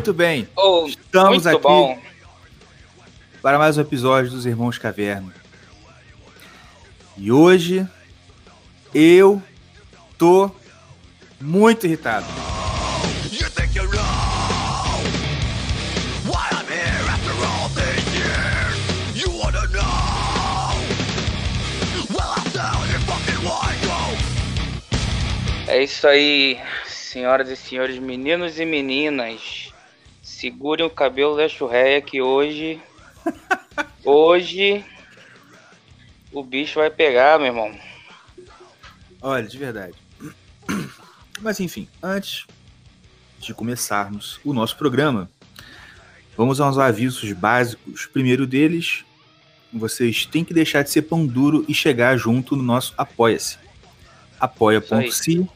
Muito bem. Oh, Estamos muito aqui bom. para mais um episódio dos Irmãos Caverna. E hoje eu tô muito irritado. É isso aí, senhoras e senhores, meninos e meninas. Segurem o cabelo da churreia que hoje. hoje. O bicho vai pegar, meu irmão. Olha, de verdade. Mas enfim, antes de começarmos o nosso programa, vamos aos avisos básicos. Primeiro deles, vocês têm que deixar de ser pão duro e chegar junto no nosso Apoia-se. apoia.se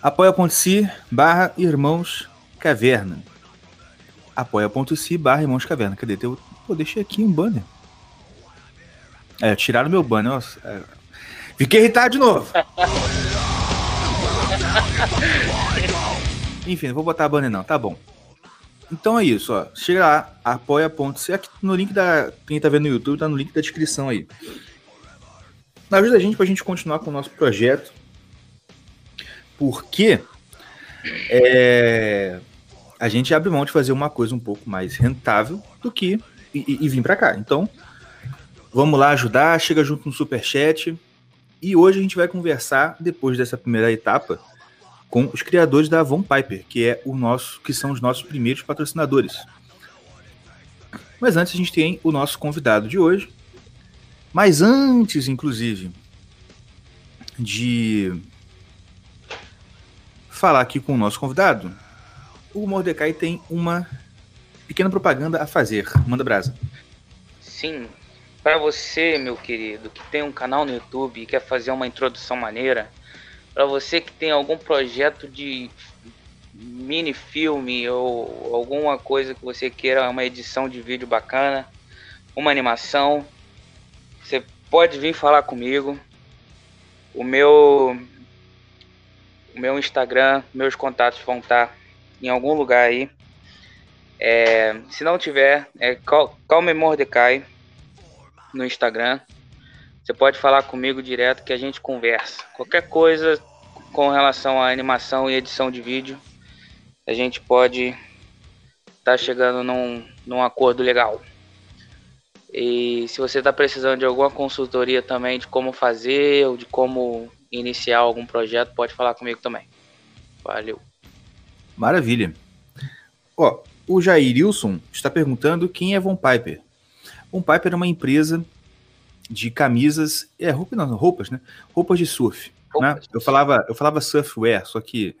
apoia.se barra irmãos caverna apoia.se barra irmãos caverna cadê? Eu, pô, deixei aqui um banner é, tiraram meu banner nossa, é. fiquei irritado de novo enfim, não vou botar banner não, tá bom então é isso, ó. Chega lá, apoia.se. Aqui no link da. Quem tá vendo no YouTube, tá no link da descrição aí. Ajuda a gente pra gente continuar com o nosso projeto. Porque é, a gente abre mão de fazer uma coisa um pouco mais rentável do que e, e- e vir pra cá. Então, vamos lá ajudar, chega junto no Superchat. E hoje a gente vai conversar, depois dessa primeira etapa, com os criadores da Von Piper, que é o nosso, que são os nossos primeiros patrocinadores. Mas antes a gente tem o nosso convidado de hoje. Mas antes, inclusive, de falar aqui com o nosso convidado, o Mordecai tem uma pequena propaganda a fazer. Manda brasa. Sim, para você, meu querido, que tem um canal no YouTube e quer fazer uma introdução maneira, para você que tem algum projeto de mini filme ou alguma coisa que você queira, uma edição de vídeo bacana, uma animação, você pode vir falar comigo. O meu o meu Instagram, meus contatos vão estar em algum lugar aí. É, se não tiver, é Cal- Calme Mordecai no Instagram. Você pode falar comigo direto que a gente conversa. Qualquer coisa com relação à animação e edição de vídeo, a gente pode estar chegando num, num acordo legal. E se você está precisando de alguma consultoria também de como fazer ou de como iniciar algum projeto, pode falar comigo também. Valeu. Maravilha. Ó, o Jair Wilson está perguntando quem é Von Piper. Von Piper é uma empresa de camisas, é roupa, não, roupas, né? Roupas de surf. né? Roupas de Eu falava, eu falava surfwear, só que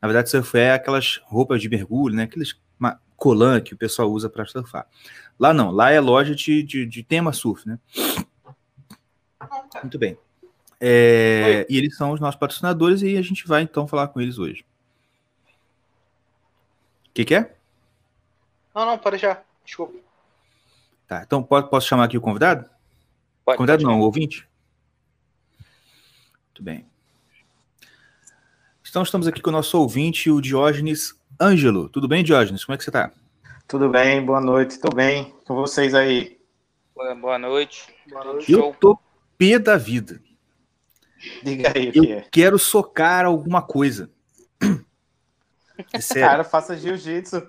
na verdade surfwear é aquelas roupas de mergulho, né? Aqueles colã que o pessoal usa para surfar. Lá não, lá é loja de, de, de tema surf, né? Muito bem. É, e eles são os nossos patrocinadores e a gente vai então falar com eles hoje. O que, que é? Não, não, pode já. Desculpa. Tá, então po- posso chamar aqui o convidado? Pode, convidado pode não, o ouvinte? Muito bem. Então estamos aqui com o nosso ouvinte, o Diógenes Ângelo. Tudo bem, Diógenes? Como é que você tá? Tudo bem, boa noite, tô bem. Com vocês aí. Boa, boa noite. Boa noite. Eu tô pé da vida. Diga aí o Eu que é. quero socar alguma coisa. É sério. Cara, faça jiu-jitsu.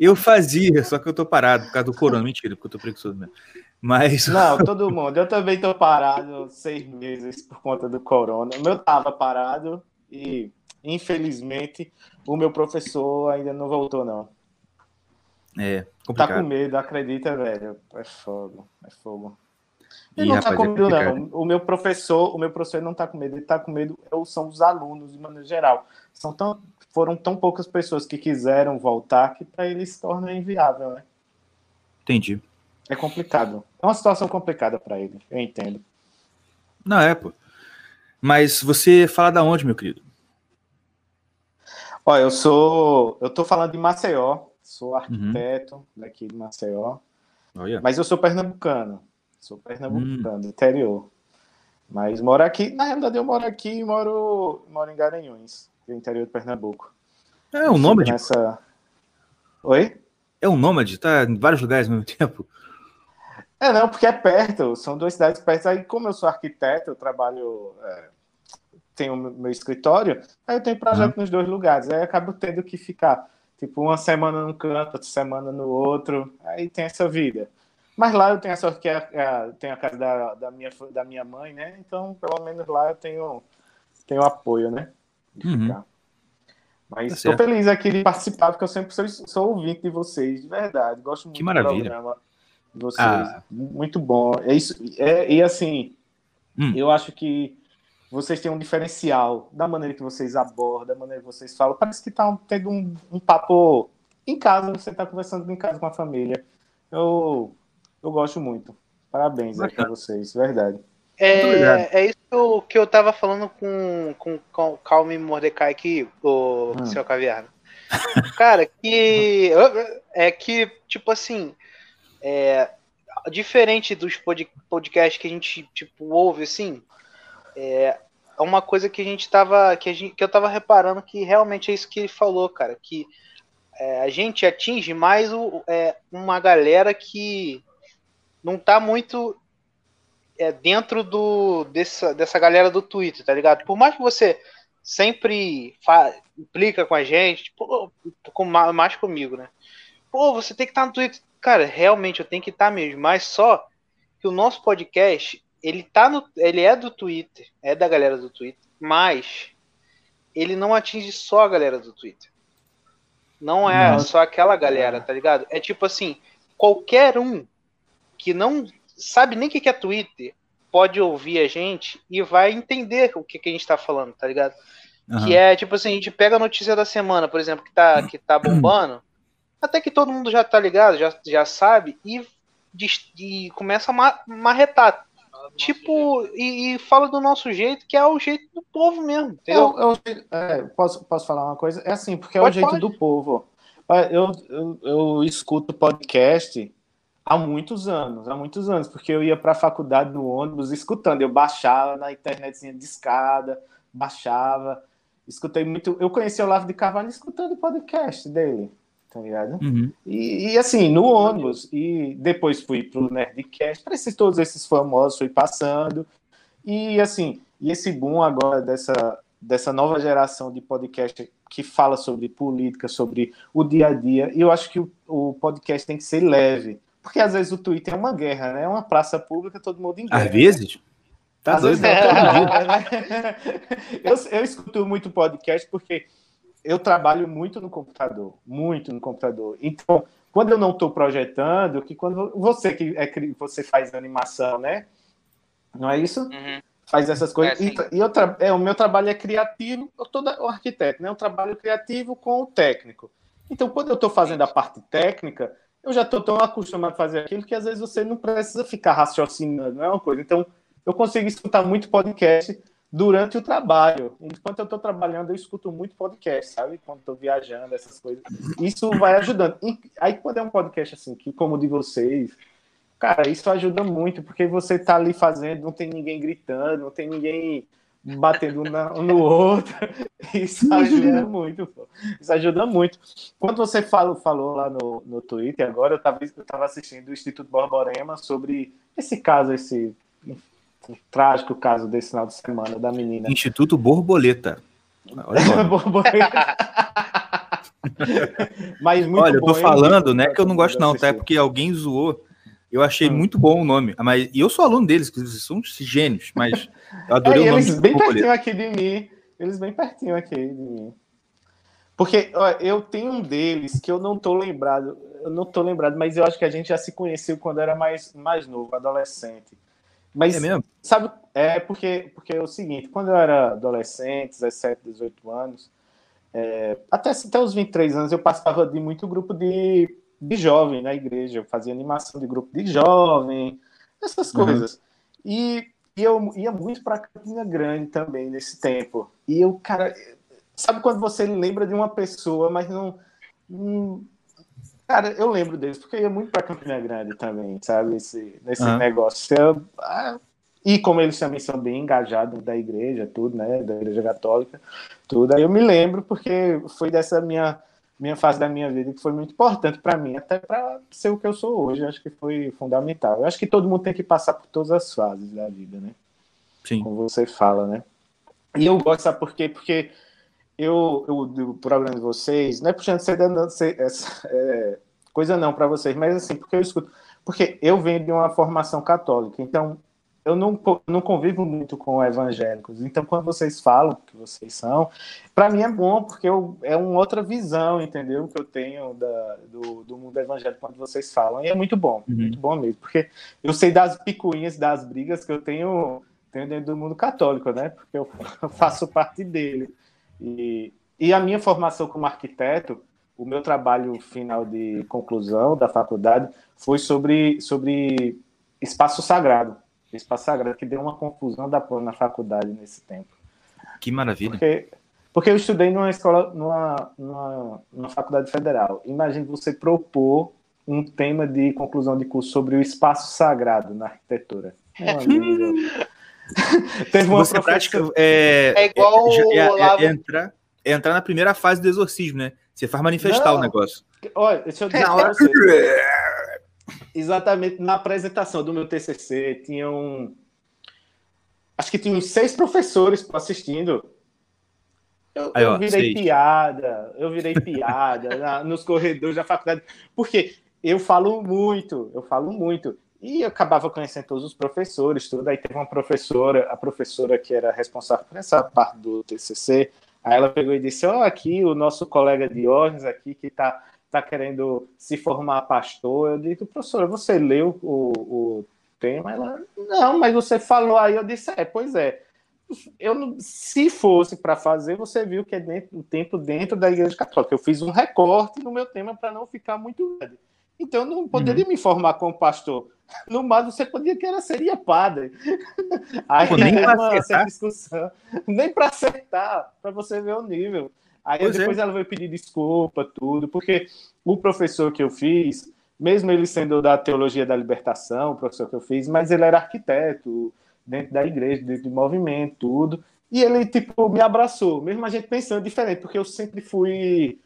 Eu fazia, só que eu tô parado por causa do corona. Mentira, porque eu tô preguiçoso mesmo. Mas Não, todo mundo. Eu também tô parado seis meses por conta do corona. O meu tava parado e, infelizmente, o meu professor ainda não voltou, não. é Tá complicado. com medo, acredita, velho. É fogo, é fogo. Ele não tá rapaz, com é medo, não. O meu professor, o meu professor não tá com medo, ele tá com medo, é são os alunos, de maneira geral. São tão, foram tão poucas pessoas que quiseram voltar que para ele se torna inviável, né? Entendi. É complicado. É uma situação complicada para ele, eu entendo. Não é, pô. Mas você fala da onde, meu querido? Ó, eu sou. Eu tô falando de Maceió, sou Uhum. arquiteto daqui de Maceió. Olha. Mas eu sou pernambucano. Sou pernambucano, do interior. Mas moro aqui, na realidade eu moro aqui e moro, moro em Garanhuns, no interior de Pernambuco. É um nômade. Nessa... Oi? É um nômade, tá em vários lugares ao mesmo tempo. É, não, porque é perto, são duas cidades perto. Aí, como eu sou arquiteto, eu trabalho, é, tenho meu escritório, aí eu tenho projeto nos dois lugares. Aí eu acabo tendo que ficar, tipo, uma semana num canto, outra semana no outro. Aí tem essa vida. Mas lá eu tenho a sorte que é, é, tenho a casa da, da, minha, da minha mãe, né? Então, pelo menos lá eu tenho, tenho apoio, né? De Uhum. ficar. Mas Tá estou feliz aqui de participar, porque eu sempre sou, sou ouvinte de vocês, de verdade. Gosto muito Que maravilha. do programa de vocês. Ah. Muito bom. É isso, é, e assim, Hum. eu acho que vocês têm um diferencial da maneira que vocês abordam, da maneira que vocês falam. Parece que está tendo um, um papo em casa, você está conversando em casa com a família. Eu, eu gosto muito. Parabéns aí pra vocês, verdade. É, é isso que eu, que eu tava falando com, com, com Calme Mordecai aqui, o Hum. seu caverna. Cara, que. É que, tipo assim. É, diferente dos pod- podcasts que a gente, tipo, ouve, assim. É é uma coisa que a gente tava. Que, a gente, que eu tava reparando que realmente é isso que ele falou, cara. Que é, a gente atinge mais o, é, uma galera que não tá muito é, dentro do, dessa, dessa galera do Twitter, tá ligado? Por mais que você sempre implica com a gente, tipo, com, ma- mais comigo, né? Pô, você tem que estar no Twitter. Cara, realmente eu tenho que estar mesmo, mas só que o nosso podcast, ele tá no, ele é do Twitter, é da galera do Twitter, mas ele não atinge só a galera do Twitter. Não é Não. só aquela galera, tá ligado? É tipo assim, qualquer um que não sabe nem o que é Twitter pode ouvir a gente e vai entender o que, que a gente tá falando, tá ligado? Aham. Que é tipo assim, a gente pega a notícia da semana, por exemplo, que tá, que tá bombando, até que todo mundo já tá ligado, já, já sabe, e, e começa a ma- marretar. Tipo, e, e fala do nosso jeito, que é o jeito do povo mesmo, entendeu? Eu, eu- é, posso, posso falar uma coisa? É assim, porque é Pode, o jeito pode. do povo. Eu, eu, eu escuto podcast há muitos anos, há muitos anos, porque eu ia para a faculdade no ônibus escutando, eu baixava na internetzinha de escada, baixava, escutei muito. Eu conheci o Olavo de Carvalho escutando o podcast dele, tá ligado? Uhum. E, e, assim, no ônibus, e depois fui pro Nerdcast, para esses, todos esses famosos, fui passando. E assim, e esse boom agora dessa, dessa nova geração de podcast que fala sobre política, sobre o dia a dia, e eu acho que o, o podcast tem que ser leve. Porque às vezes o Twitter é uma guerra, né? É uma praça pública, todo mundo em guerra. Às vezes? Tá Às doido? vezes é né? eu, eu escuto muito podcast porque eu trabalho muito no computador, muito no computador. Então, quando eu não estou projetando, que quando você que é, você faz animação, né? Não é isso? Uhum. Faz essas coisas. É, e sim. e eu tra- é, o meu trabalho é criativo, eu sou da- o arquiteto, né? Eu trabalho criativo com o técnico. Então, quando eu estou fazendo a parte técnica, eu já estou tão acostumado a fazer aquilo que às vezes você não precisa ficar raciocinando, não é uma coisa. Então, eu consigo escutar muito podcast durante o trabalho. Enquanto eu estou trabalhando, eu escuto muito podcast, sabe? Quando estou viajando, essas coisas. Isso vai ajudando. E aí, quando é um podcast assim, que como o de vocês, cara, isso ajuda muito, porque você tá ali fazendo, não tem ninguém gritando, não tem ninguém batendo um no outro. Isso ajuda muito, pô. Isso ajuda muito. Quando você falou, falou lá no, no Twitter, agora eu estava eu tava assistindo o Instituto Borborema sobre esse caso, esse trágico caso desse final de semana da menina. Instituto Borboleta. Olha. Borborema. Mas muito Olha, eu tô falando, né, que eu não gosto não, tá? É Assistir. porque alguém zoou. Eu achei Hum. muito bom o nome. Mas, e eu sou aluno deles, que eles são gênios, mas eu adorei É, o nome eles bem pertinho aqui de mim. Eles bem pertinho aqui de mim. Porque ó, eu tenho um deles que eu não tô lembrado. Eu não tô lembrado, mas eu acho que a gente já se conheceu quando era mais, mais novo, adolescente. Mas É mesmo? sabe, é porque, porque é o seguinte, quando eu era adolescente, 17, 18 anos, é, até, até os 23 anos eu participava de muito grupo de, de jovem na igreja, eu fazia animação de grupo de jovem, essas Uhum. coisas. E, e eu ia muito para Campina Grande também nesse tempo. E eu, cara, sabe quando você lembra de uma pessoa, mas não, não- Cara, eu lembro deles, porque eu ia muito pra Campina Grande também, sabe? Esse, nesse Aham. negócio. Eu- ah, e como eles também são bem engajados da igreja, tudo, né? Da igreja católica, tudo. Aí eu me lembro, porque foi dessa minha, minha fase da minha vida que foi muito importante pra mim, até pra ser o que eu sou hoje. Eu acho que foi fundamental. Eu acho que todo mundo tem que passar por todas as fases da vida, né? Sim. como você fala, né? E eu gosto, sabe por quê? Porque eu, eu do programa de vocês, não é puxando ser, ser essa, é, coisa não para vocês, mas assim, porque eu escuto, porque eu venho de uma formação católica, então eu não, não convivo muito com evangélicos, então quando vocês falam que vocês são, para mim é bom, porque eu, é uma outra visão, entendeu? Que eu tenho da, do, do mundo evangélico quando vocês falam, e é muito bom, Uhum. muito bom mesmo, porque eu sei das picuinhas, das brigas que eu tenho tenho dentro do mundo católico, né? Porque eu faço parte dele. E, e a minha formação como arquiteto, o meu trabalho final de conclusão da faculdade foi sobre, sobre espaço sagrado. Espaço sagrado, que deu uma confusão da porra na faculdade nesse tempo. Que maravilha. Porque, porque eu estudei numa escola, numa, numa, numa faculdade federal. Imagine você propor um tema de conclusão de curso sobre o espaço sagrado na arquitetura. Amigo. Teve uma Você prática é, É igual é- é- é entrar, é entrar na primeira fase do exorcismo, né? Você faz manifestar Não. o negócio. Olha, deixa eu dizer Na hora- você. Exatamente na apresentação do meu TCC, tinham. Acho que tinham seis professores assistindo. Eu, Aí, ó, eu virei seis. piada, eu virei piada na- nos corredores da faculdade, porque eu falo muito, eu falo muito. E eu acabava conhecendo todos os professores, tudo. Aí teve uma professora, a professora que era responsável por essa parte do TCC, aí ela pegou e disse: Ó, aqui o nosso colega Diógenes aqui que tá está querendo se formar pastor. Eu digo, professora, você leu o, o tema? Ela, não, mas você falou aí. Eu disse, é, pois é. Eu, não- se fosse para fazer, você viu que é dentro, o tempo dentro da Igreja Católica. Eu fiz um recorte no meu tema para não ficar muito grande. Então, eu não poderia me formar como pastor. No mais, você podia que era seria padre. Aí Pô, nem uma acertar. discussão. Nem para acertar, para você ver o nível. Aí Pois é. depois ela veio pedir desculpa, tudo, porque o professor que eu fiz, mesmo ele sendo da teologia da libertação, o professor que eu fiz, mas ele era arquiteto dentro da igreja, dentro do movimento, tudo. E ele, tipo, me abraçou, mesmo a gente pensando diferente, porque eu sempre fui.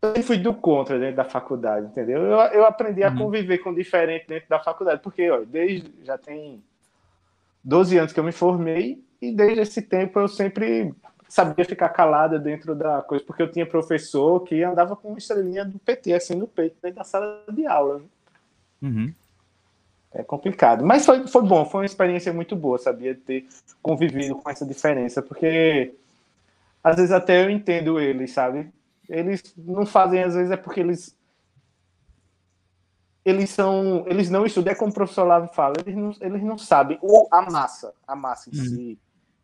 Eu sempre fui do contra dentro da faculdade, entendeu? Eu, eu aprendi a Uhum. conviver com o diferente dentro da faculdade, porque, ó, desde. Já tem 12 anos que eu me formei, e desde esse tempo eu sempre sabia ficar calada dentro da coisa, porque eu tinha professor que andava com uma estrelinha do PT, assim, no peito, dentro da sala de aula. Uhum. É complicado. Mas foi, foi bom, foi uma experiência muito boa, sabia, ter convivido com essa diferença, porque às vezes até eu entendo eles, sabe? Eles não fazem, às vezes é porque eles. Eles são. Eles não estudam, é como o professor Lavo fala, eles não, eles não sabem. Ou a massa, a massa em Uhum. si.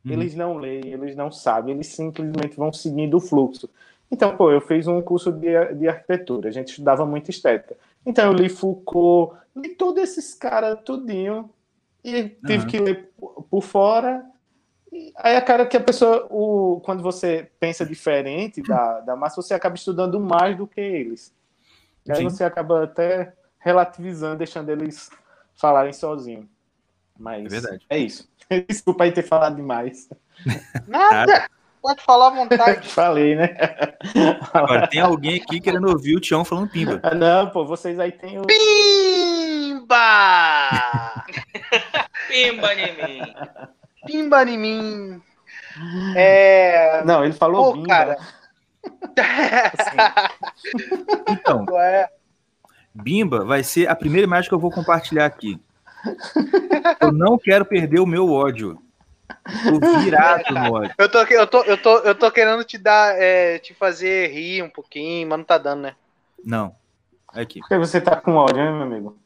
Uhum. Eles não leem, eles não sabem, eles simplesmente vão seguindo o fluxo. Então, pô, eu fiz um curso de, de arquitetura, a gente estudava muito estética. Então, eu li Foucault, li todos esses caras, tudinho, e tive Aham. que ler por- por fora. E aí, a cara que a pessoa, o, quando você pensa diferente da, da massa, você acaba estudando mais do que eles. E aí Sim. você acaba até relativizando, deixando eles falarem sozinhos. Mas É verdade. é isso. Desculpa aí ter falado demais. Nada. Pode falar à vontade. Falei, né? Agora, tem alguém aqui querendo ouvir o Tião falando pimba. Ah, Não, pô, vocês aí têm o. Pimba! Pimba em mim. Pimba em mim. É. Não, ele falou Pô, bimba. cara. Então, É. Bimba vai ser a primeira imagem que eu vou compartilhar aqui. Eu não quero perder o meu ódio. Tô virado no ódio. Eu tô, eu, tô, eu, tô, eu tô querendo te dar, é, te fazer rir um pouquinho, mas não tá dando, né? Não. Aqui. Porque você tá com ódio, né, meu amigo?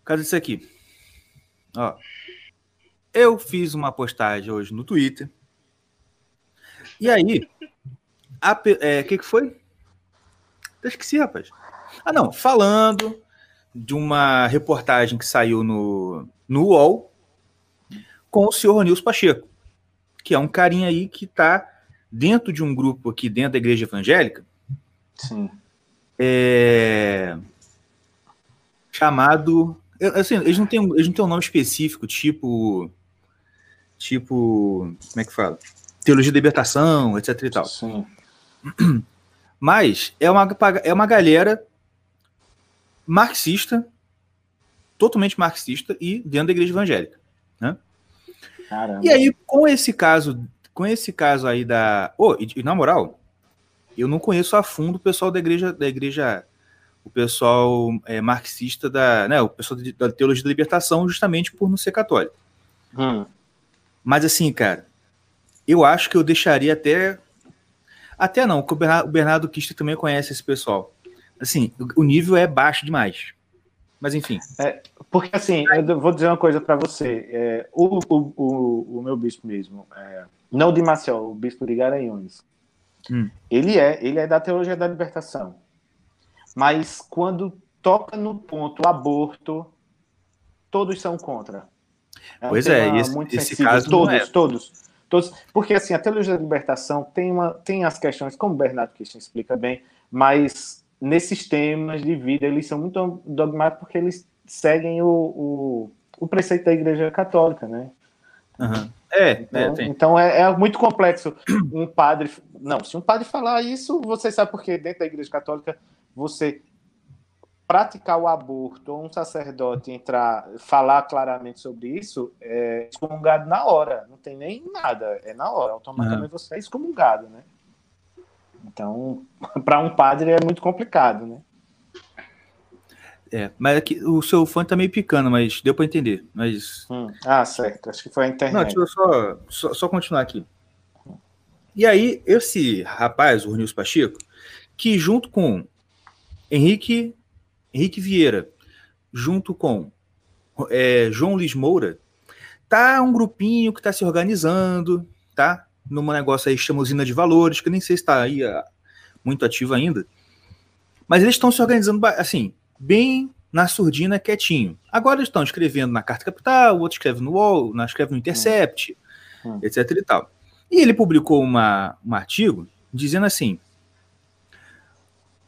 Por causa disso aqui. Ó. Eu fiz uma postagem hoje no Twitter. E aí, o é, que, que foi? Eu esqueci, rapaz. Ah, não. Falando de uma reportagem que saiu no, no UOL com o senhor Nilson Pacheco, que é um carinha aí que tá dentro de um grupo aqui dentro da igreja evangélica, Sim. é, chamado. Assim, eles não, têm, um- eles não têm um nome específico, tipo. Tipo. Como é que fala? Teologia da libertação, etc e tal. Sim. Mas é uma, é uma galera marxista, totalmente marxista e dentro da igreja evangélica. Caramba. E aí, com esse caso, com esse caso aí da. Oh, e, e na moral, eu não conheço a fundo o pessoal da igreja, da igreja, o pessoal é, marxista da, né, o pessoal de- da teologia da libertação, justamente por não ser católico. Hum. Mas assim, cara, eu acho que eu deixaria até. Até não, porque o Bernardo, o Bernardo Kister também conhece esse pessoal. Assim, o- nível é baixo demais. Mas enfim. Porque assim, eu vou dizer uma coisa para você. É, o, o, o, o meu bispo mesmo, é, não de Maceió, o bispo de Garanhuns, Hum. ele é ele é da teologia da libertação. Mas quando toca no ponto aborto, todos são contra. um Pois é, e esse- esse caso não todos, é. todos, todos, porque assim a teologia da libertação tem uma tem as questões, como o Bernardo Christian explica bem, mas nesses temas de vida eles são muito dogmáticos porque eles seguem o, o, o preceito da Igreja Católica, né? aham. É, é, Então, tem. então é, é muito complexo um padre. Não, se um padre falar isso, você sabe porque dentro da Igreja Católica você praticar o aborto ou um sacerdote entrar, falar claramente sobre isso, é excomungado na hora. Não tem nem nada, é na hora. Automaticamente você é excomungado, né? Então, para um padre é muito complicado, né? É, mas aqui, o seu fone tá meio picando, mas deu pra entender. Mas. Hum. Ah, certo. Acho que foi a Não, internet. deixa eu só, só, só continuar aqui. E aí, esse rapaz, o Nilson Pacheco, que junto com Henrique, Henrique Vieira, junto com é, João Luiz Moura, tá um grupinho que tá se organizando, tá? Num negócio aí chama Usina de Valores, que nem sei se tá aí ah, muito ativo ainda. Mas eles estão se organizando, assim, bem na surdina, quietinho. Agora eles estão escrevendo na Carta Capital, o outro escreve no UOL, na escreve no Intercept, Hum. etc e tal. E ele publicou uma, um artigo dizendo assim,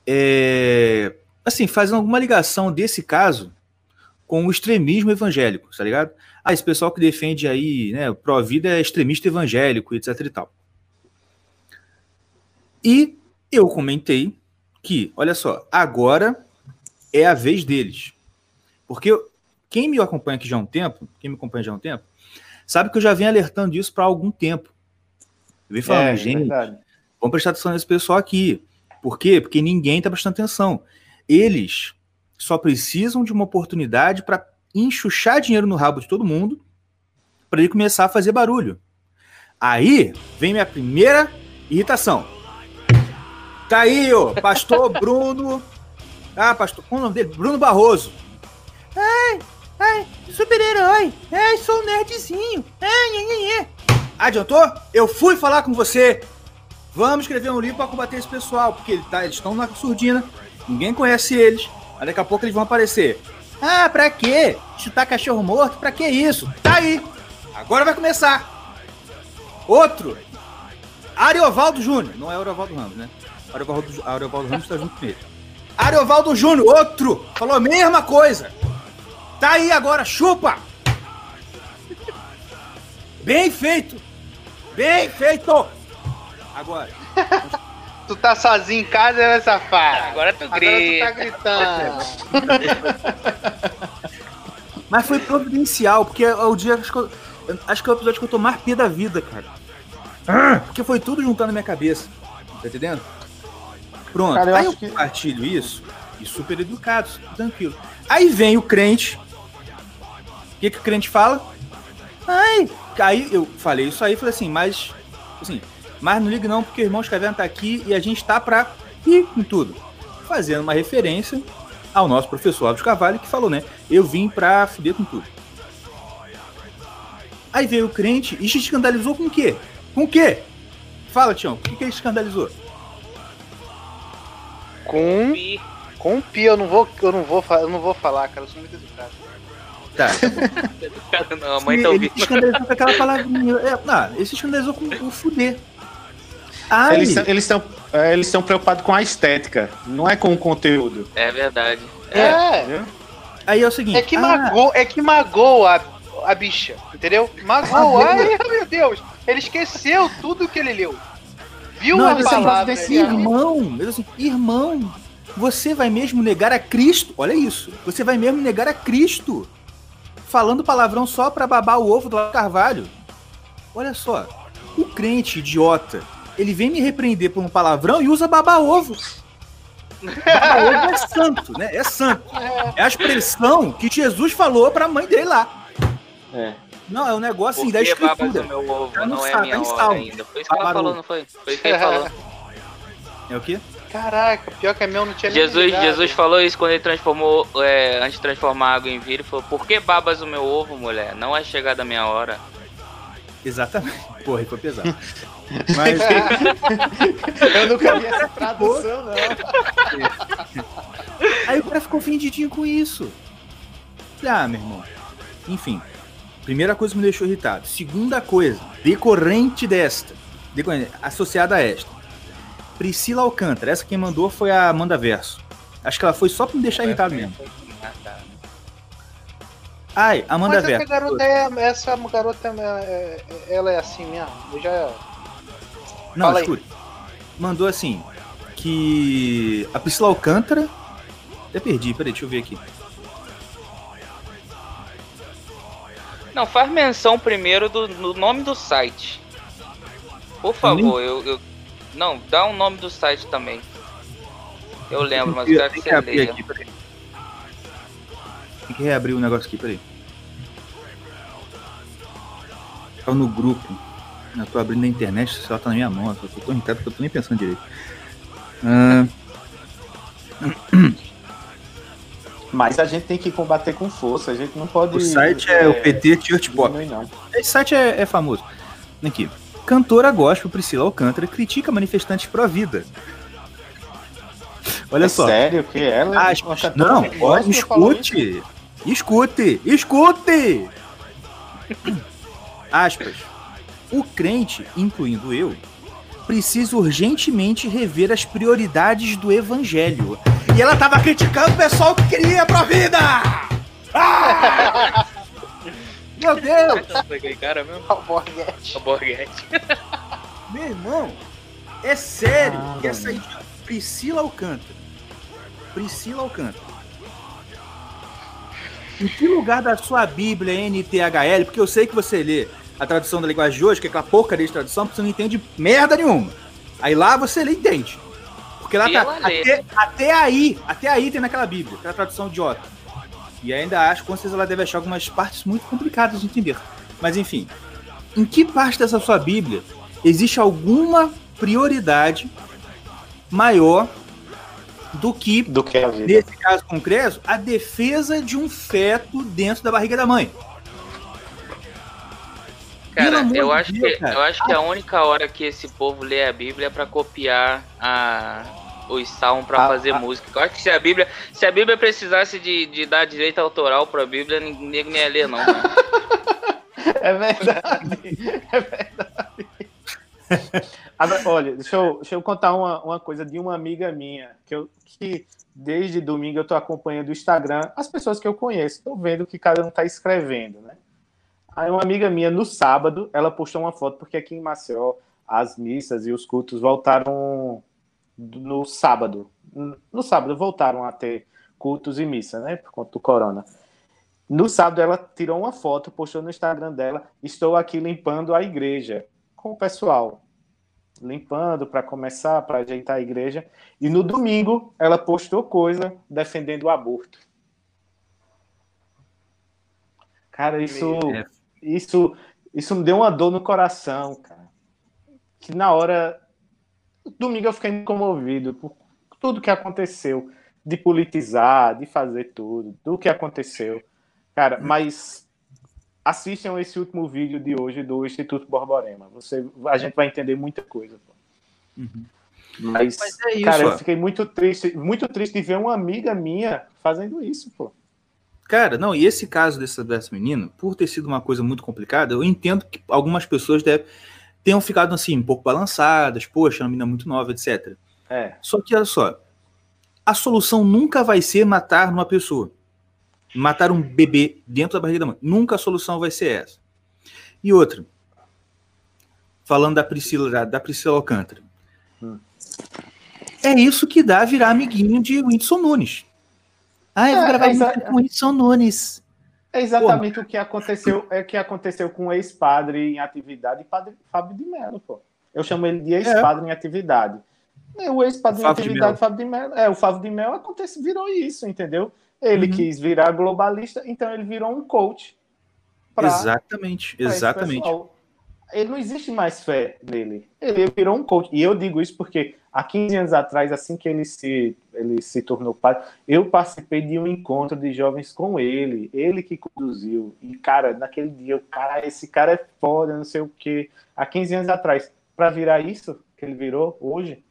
é, assim, fazendo alguma ligação desse caso com o extremismo evangélico, tá ligado? Ah, esse pessoal que defende aí, né, pró-vida é extremista evangélico, etc e tal. E eu comentei que, olha só, agora é a vez deles. Porque eu- quem me acompanha aqui já há um tempo, quem me acompanha já há um tempo, sabe que eu já venho alertando disso para algum tempo. Eu venho falando, é, gente, verdade. Vamos prestar atenção nesse pessoal aqui. Por quê? Porque ninguém está prestando atenção. Eles só precisam de uma oportunidade para enxuchar dinheiro no rabo de todo mundo para ele começar a fazer barulho. Aí vem minha primeira irritação. Tá aí, ó, pastor Bruno. Ah, pastor, qual o nome dele? Bruno Barroso. Ai, ai, super-herói. Ai, sou um nerdzinho. Ai, ai, ai, ai. Adiantou? Eu fui falar com você. Vamos escrever um livro para combater esse pessoal, porque ele tá, eles estão na surdina, ninguém conhece eles, mas daqui a pouco eles vão aparecer. Ah, pra quê? Chutar cachorro morto? Pra que isso? Tá aí! Agora vai começar! Outro! Ariovaldo Júnior. Não é Ariovaldo Ramos, né? Ariovaldo, Ariovaldo Ramos tá junto com ele. Ariovaldo Júnior, outro! Falou a mesma coisa! Tá aí agora, chupa! Bem feito! Bem feito! Agora. Tu tá sozinho em casa, né, safado? Agora tu Agora tu tá grita. gritando. Mas foi providencial, porque é o dia. Acho que, eu- acho que é o episódio que eu tô mais pé da vida, cara. Porque foi tudo juntando na minha cabeça. Tá entendendo? Pronto. Cara, eu Aí eu acho que- compartilho isso e super educado, tranquilo. Aí vem o crente. O que, que o crente fala? Ai, aí eu falei isso aí, falei assim, mas. Assim, mas não ligue não, porque o irmão Caverna tá aqui e a gente tá pra ir com tudo. Fazendo uma referência ao nosso professor Alves Carvalho, que falou, né? Eu vim pra fuder com tudo. Aí veio o crente e se escandalizou com o quê? Com o quê? Fala, Tião, o que, que ele escandalizou? Com, Pi. com pi, eu não vou, eu não vou, eu não vou falar, cara. Eu sou muito educado. Tá. Não, a mãe tá ele ouvindo. se escandalizou com aquela palavrinha. É, não, ele se escandalizou com o fuder. Ai, Eles, são- eles estão é, eles estão preocupados com a estética, não é com o conteúdo. É verdade. É, Entendeu? Aí é o seguinte. é que ah, magou, é que magou a, a bicha, entendeu? Magou, Ah, ai meu Deus, ele esqueceu tudo que ele leu. Viu Não, a assim, palavra desse Irmão, assim, irmão, você vai mesmo negar a Cristo? Olha isso. Você vai mesmo negar a Cristo? Falando palavrão só pra babar o ovo do Carvalho. Olha só. O crente idiota, ele vem me repreender por um palavrão e usa babar ovo. Babar ovo é santo, né? É santo. É a expressão que Jesus falou pra mãe dele lá. É. Não, é um negócio assim, da escritura. meu ovo Tá no não é a minha tá hora salmo. ainda? Foi isso que ela falou, não foi? Foi isso que ele falou. É o quê? Caraca, pior que a meu não tinha nem Jesus. Jesus falou isso quando ele transformou, é, antes de transformar água em vinho, ele falou, por que babas o meu ovo, mulher? Não é chegada a minha hora. Exatamente. Porra, foi pesado. Mas, Eu nunca vi essa tradução, não. aí o cara ficou ofendidinho com isso. Ah, meu irmão. Enfim. Primeira coisa que me deixou irritado. Segunda coisa, decorrente desta, decorrente, associada a esta. Priscila Alcântara. Essa quem mandou foi a Amanda Verso. Acho que ela foi só pra me deixar irritado mesmo. Ai, Amanda Mas essa Verso. garota é. Essa garota é, é- ela é assim mesmo. Eu já. Não, Fala escute. Mandou assim, que a Priscila Alcântara... Até perdi, peraí, deixa eu ver aqui. Não, faz menção primeiro do, do nome do site. Por favor, eu, eu- Não, dá um nome do site também. Eu lembro, mas eu quero que você leia. aqui, que reabrir o negócio aqui, peraí. Tá no grupo. Eu tô abrindo na internet, se ela tá na minha mão. Eu tô tão irritado que eu tô nem pensando direito. Ah, Mas a gente tem que combater com força, a gente não pode. o site é, o PT Church Pop. Esse site é, é famoso. Aqui. Cantora gospel Priscila Alcântara critica manifestantes pró-vida. Olha É só. Sério que ela Ah, é cantora não, isso? escute. Escute, escute. Aspas. O crente, incluindo eu, precisa urgentemente rever as prioridades do evangelho. E ela tava criticando o pessoal que queria pra vida! Ah! Meu Deus! Aquele cara mesmo? O Borghetti. O Borghetti. Meu irmão, é sério. Ah, que essa aí, Priscila Alcântara. Priscila Alcântara. Em que lugar da sua Bíblia NTHL? Porque eu sei que você lê a tradução da linguagem de hoje, que é aquela porcaria de tradução, porque você não entende merda nenhuma. Aí lá você lê e entende. Porque lá tá. Até, até aí, até aí tem naquela Bíblia, aquela tradução idiota. E ainda acho que com certeza ela deve achar algumas partes muito complicadas de entender. Mas enfim, em que parte dessa sua Bíblia existe alguma prioridade maior do que, Do que a vida. nesse caso concreto, a defesa de um feto dentro da barriga da mãe? Cara, eu acho, Deus, que, cara. eu acho que a única hora que esse povo lê a Bíblia é pra copiar a, os salmos pra Ah, fazer ah. música. Eu acho que se a Bíblia, se a Bíblia precisasse de, de dar direito autoral pra Bíblia, ninguém nem ia ler, não. É verdade. É verdade. Olha, deixa eu, deixa eu contar uma, uma coisa de uma amiga minha, que, eu, que desde domingo eu tô acompanhando o Instagram, as pessoas que eu conheço, tô vendo que cada um tá escrevendo, né? Aí uma amiga minha, no sábado, ela postou uma foto, porque aqui em Maceió as missas e os cultos voltaram no sábado. No sábado voltaram a ter cultos e missa, né? Por conta do corona. No sábado ela tirou uma foto, postou no Instagram dela, estou aqui limpando a igreja com o pessoal. Limpando para começar, para ajeitar a igreja. E no domingo ela postou coisa defendendo o aborto. Cara, isso, isso, isso me deu uma dor no coração, cara. Que na hora. Domingo eu fiquei comovido por tudo que aconteceu. De politizar, de fazer tudo, do que aconteceu. Cara, mas assistam esse último vídeo de hoje do Instituto Borborema. Você, a gente vai entender muita coisa. pô. Uhum. Mas, Mas é isso, cara, ó. eu fiquei muito triste, muito triste de ver uma amiga minha fazendo isso, pô. Cara, não, e esse caso dessa, dessa menina, por ter sido uma coisa muito complicada, eu entendo que algumas pessoas devem tenham ficado assim, um pouco balançadas, poxa, uma menina muito nova, etc. É. Só que olha só, a solução nunca vai ser matar uma pessoa. Matar um bebê dentro da barriga da mãe. Nunca a solução vai ser essa. E outra, falando da Priscila, da, da Priscila Alcântara. Hum. É isso que dá virar amiguinho de Whindersson Nunes. Ah, eu vou É, gravar é exa- com o Whindersson Nunes. É exatamente o que aconteceu, é que aconteceu com o ex-padre em atividade, padre Fábio de Mello, pô. Eu chamo ele de ex-padre em atividade. É, O ex-padre em atividade. Fábio de Mello. É, o Fábio de Mello acontece, virou isso, entendeu? Ele Uhum. quis virar globalista, então ele virou um coach. pra- exatamente, pra exatamente. Ele não existe mais fé nele. Ele virou um coach. E eu digo isso porque há 15 anos atrás, assim que ele se, ele se tornou padre, eu participei de um encontro de jovens com ele. Ele que conduziu. E, cara, naquele dia, o cara, esse cara é foda, não sei o quê. Há 15 anos atrás. Para virar isso que ele virou hoje,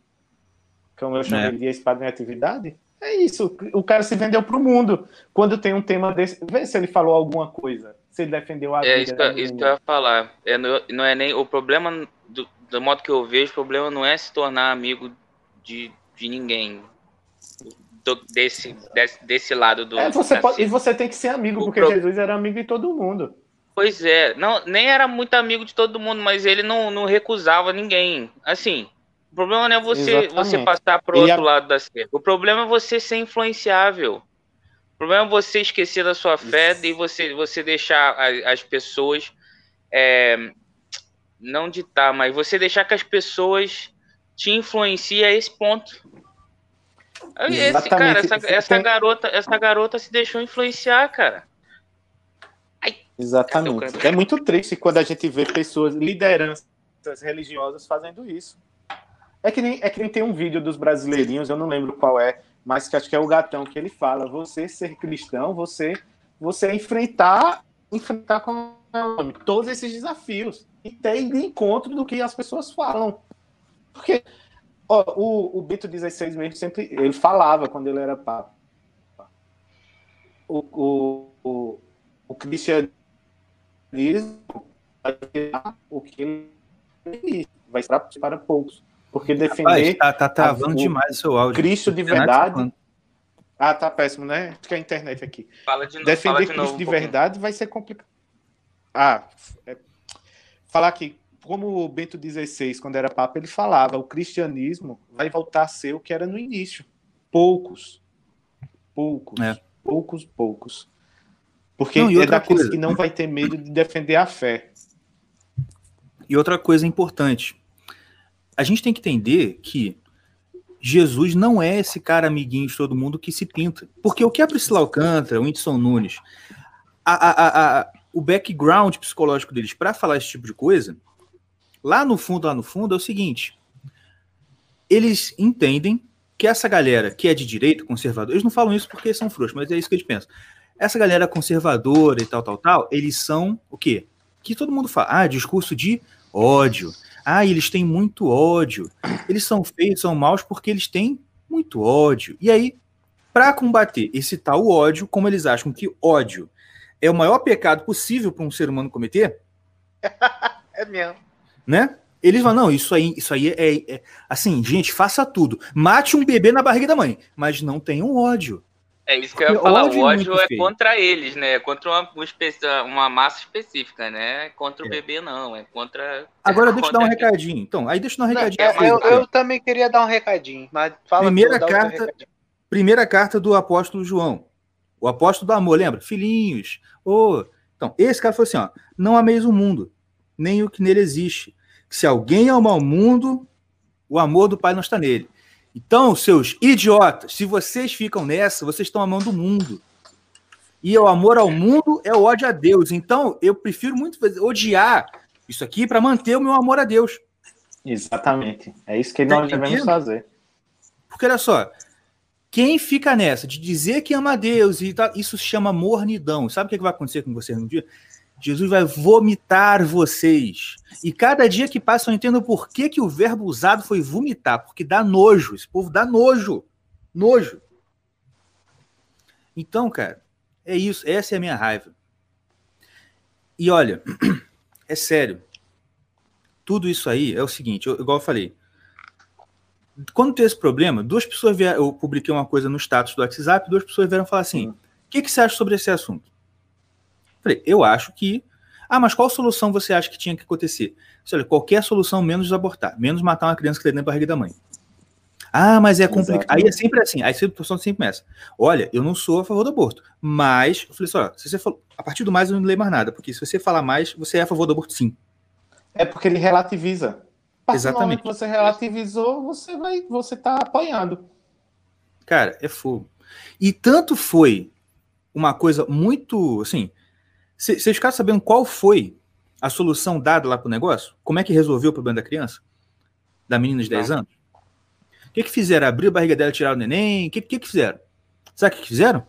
como eu chamei É. de ex-padre em atividade, é isso. O cara se vendeu pro mundo. Quando tem um tema desse, vê se ele falou alguma coisa. Se ele defendeu a É vida. isso que, isso que eu ia falar. É, não, não é nem. O problema, do, do modo que eu vejo, o problema não é se tornar amigo de, de ninguém. Do- desse, desse, desse lado do. É, você pode- e você tem que ser amigo, O porque pro- Jesus era amigo de todo mundo. Pois é, não, nem era muito amigo de todo mundo, mas ele não, não recusava ninguém. Assim, o problema não é você, Exatamente. você passar pro Ele outro a- lado da cerca. O problema é você ser influenciável. O problema é você esquecer da sua fé Isso. e você, você deixar a- as pessoas é, não ditar, mas você deixar que as pessoas te influenciem a esse ponto. Esse, cara, Exatamente. essa, essa garota, essa garota se deixou influenciar, cara. Exatamente. Cadê o É muito triste quando a gente vê pessoas, lideranças religiosas fazendo isso. É que, nem, é que nem tem um vídeo dos brasileirinhos, eu não lembro qual é, mas que acho que é o gatão que ele fala: você ser cristão, você, você enfrentar, enfrentar com todos esses desafios e ter de encontro do que as pessoas falam. Porque ó, o, o Bento XVI mesmo sempre ele falava quando ele era papa. O, o, o, o cristianismo vai o que ele vai para, para poucos. Porque Rapaz, defender tá, tá travando o demais o seu áudio. Cristo de verdade. tá falando. Ah, tá péssimo, né? Acho que é a internet aqui. Fala de novo. fala Defender de Cristo novo um de verdade vai ser complicado. Ah, é- falar que, como o Bento XVI, quando era Papa, ele falava: o cristianismo vai voltar a ser o que era no início. Poucos. Poucos. É. Poucos, poucos. Porque Não, é daqueles coisa. que não vai ter medo de defender a fé. E outra coisa importante. A gente tem que entender que Jesus não é esse cara amiguinho de todo mundo que se pinta. Porque o que a Priscila Alcântara, o Whindersson Nunes, a- a- a- o background psicológico deles para falar esse tipo de coisa, lá no fundo, lá no fundo, é o seguinte: eles entendem que essa galera que é de direita, conservadora, eles não falam isso porque são frouxos, mas é isso que eles pensam. Essa galera conservadora e tal, tal, tal, eles são o quê? Que todo mundo fala, ah, discurso de ódio. Ah, eles têm muito ódio. Eles são feios, são maus porque eles têm muito ódio. E aí, para combater esse tal ódio, como eles acham que ódio é o maior pecado possível para um ser humano cometer, É mesmo. né? Eles vão, não, isso aí, isso aí é, é- assim, gente, faça tudo. Mate um bebê na barriga da mãe, mas não tenham ódio. É isso que eu ia falar. O é ódio é feio. contra eles, né? É contra uma, uma, massa específica, né? Contra o É. bebê, não. É contra. Agora é deixa eu dar um recadinho. Então, aí deixa eu dar um Não, recadinho. é, vocês eu, aqui. eu também queria dar um recadinho, mas fala Primeira tu, carta- recadinho. Primeira carta do apóstolo João. O apóstolo do amor, lembra? Filhinhos. Ô. Então, esse cara falou assim: ó, não ameis o mundo, nem o que nele existe. Se alguém ama o mundo, o amor do Pai não está nele. Então, seus idiotas, se vocês ficam nessa, vocês estão amando o mundo. E o amor ao mundo é o ódio a Deus. Então, eu prefiro muito odiar isso aqui para manter o meu amor a Deus. Exatamente. É isso que Tá nós devemos entendendo? fazer. Porque olha só, quem fica nessa de dizer que ama a Deus e tal, isso se chama mornidão. Sabe o que que vai acontecer com vocês no dia? Jesus vai vomitar vocês. E cada dia que passa eu entendo por que, que o verbo usado foi vomitar, porque dá nojo. Esse povo dá nojo. Nojo. Então, cara, é isso. Essa é a minha raiva. E olha, é sério. tudo isso aí é o seguinte, eu- igual eu falei. Quando tem esse problema, duas pessoas vieram, eu publiquei uma coisa no status do WhatsApp, duas pessoas vieram falar assim: o que, que você acha sobre esse assunto? Falei, eu acho que. Ah, mas qual solução você acha que tinha que acontecer? Falei, Olha, qualquer solução menos abortar, menos matar uma criança que está dentro da barriga da mãe. Ah, mas é complicado. Aí é sempre assim. Aí a pessoa sempre começa. Olha, eu não sou a favor do aborto, mas eu falei assim, ó, se você falou, a partir do mais eu não leio mais nada, porque se você falar mais, você é a favor do aborto sim. É porque ele relativiza. Exatamente. que você relativizou, você vai, você tá apoiando. Cara, é fogo. E tanto foi uma coisa muito, assim, vocês ficaram sabendo qual foi a solução dada lá pro negócio? Como é que resolveu o problema da criança? Da menina de 10 anos? O que que fizeram? Abriu a barriga dela e tiraram o neném? O que, que que fizeram? Sabe o que que fizeram?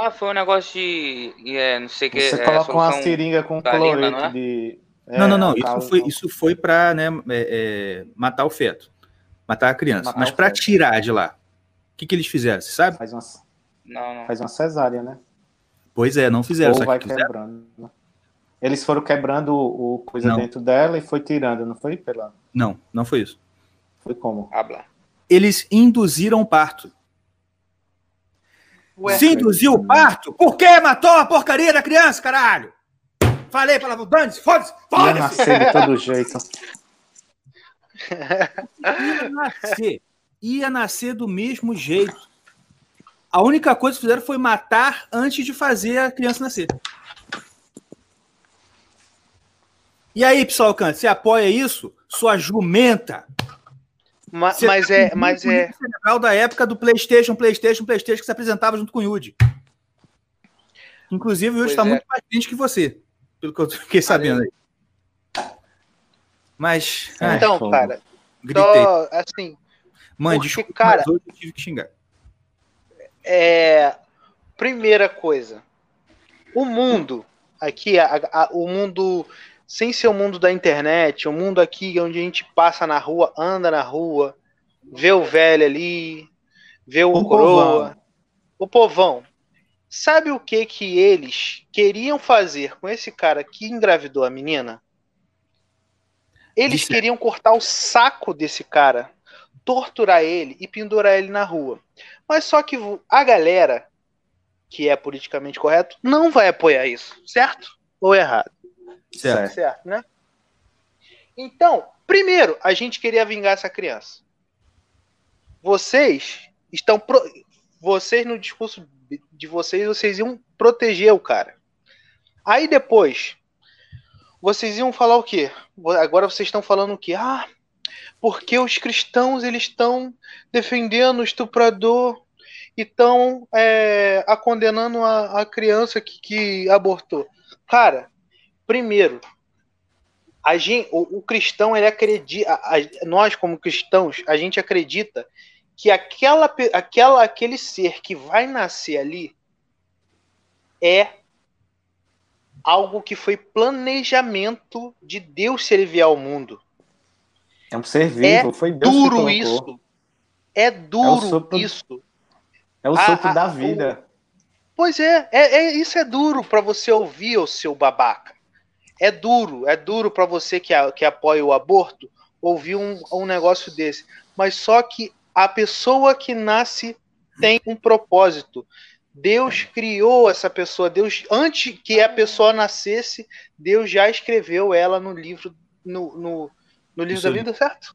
Ah, foi um negócio de. é, não sei o que. Você é, coloca uma seringa com cloreto não é? de. é, não, não, não. a Isso foi, isso foi para né, é, é, matar o feto. Matar a criança. Matar Mas o para tirar de lá, o que, que eles fizeram? Você sabe? Faz uma, Não, não. faz uma cesárea, né? Pois é, não fizeram. Ou vai que quebrando. Eles foram quebrando o, o coisa Não. dentro dela e foi tirando, não foi? Pela... Não, não foi isso. Foi como? Habla. Eles induziram o parto. Ué, Se induziu o parto, por que matou a porcaria da criança, caralho? Falei pra ela, dane-se, foda-se, Ia foda-se! nascer de todo jeito. Ia nascer, ia nascer do mesmo jeito. A única coisa que fizeram foi matar antes de fazer a criança nascer. E aí, pessoal, Cante, você apoia isso? Sua jumenta. ma- Você mas tá é, mas é, cerebral da época do PlayStation, PlayStation, PlayStation que se apresentava junto com o Yudi. Inclusive, o Yudi está é. muito mais gente que você, pelo que eu fiquei sabendo aí. Mas, ai, então, fogo. cara, gritei. só assim, Mãe, porque, desculpa, cara- mas hoje eu tive que xingar. É primeira coisa, o mundo aqui, a- a- o mundo sem ser o mundo da internet, o mundo aqui onde a gente passa na rua, anda na rua, vê o velho ali, vê o, O coroa, povão. o povão. Sabe o que que eles queriam fazer com esse cara que engravidou a menina? Eles Disse- queriam cortar o saco desse cara, torturar ele e pendurar ele na rua. Mas só que a galera, que é politicamente correto, não vai apoiar isso, certo? Ou errado? Certo. Certo, né? Então, primeiro, a gente queria vingar essa criança. Vocês estão. pro- Vocês, no discurso de vocês, vocês iam proteger o cara. Aí depois, vocês iam falar o quê? Agora vocês estão falando o quê? Ah, porque os cristãos eles estão defendendo o estuprador e estão é, a condenando a, a criança que, que abortou. Cara, primeiro, a gente, o, o cristão ele acredita, a- a- nós como cristãos, a gente acredita que aquela, aquela, aquele ser que vai nascer ali é algo que foi planejamento de Deus se ele vier ao mundo. É um ser vivo, foi Deus que Duro colocou. isso. É duro sopro- isso. É o Ah, sopro ah, da o- vida. Pois é, é, é- isso é duro pra você ouvir, o seu babaca. É duro, é duro pra você que, a- que apoia o aborto ouvir um, um negócio desse. Mas só que a pessoa que nasce tem um propósito. Deus criou essa pessoa. Deus, antes que a pessoa nascesse, Deus já escreveu ela no livro, no, no, no livro da vida, certo?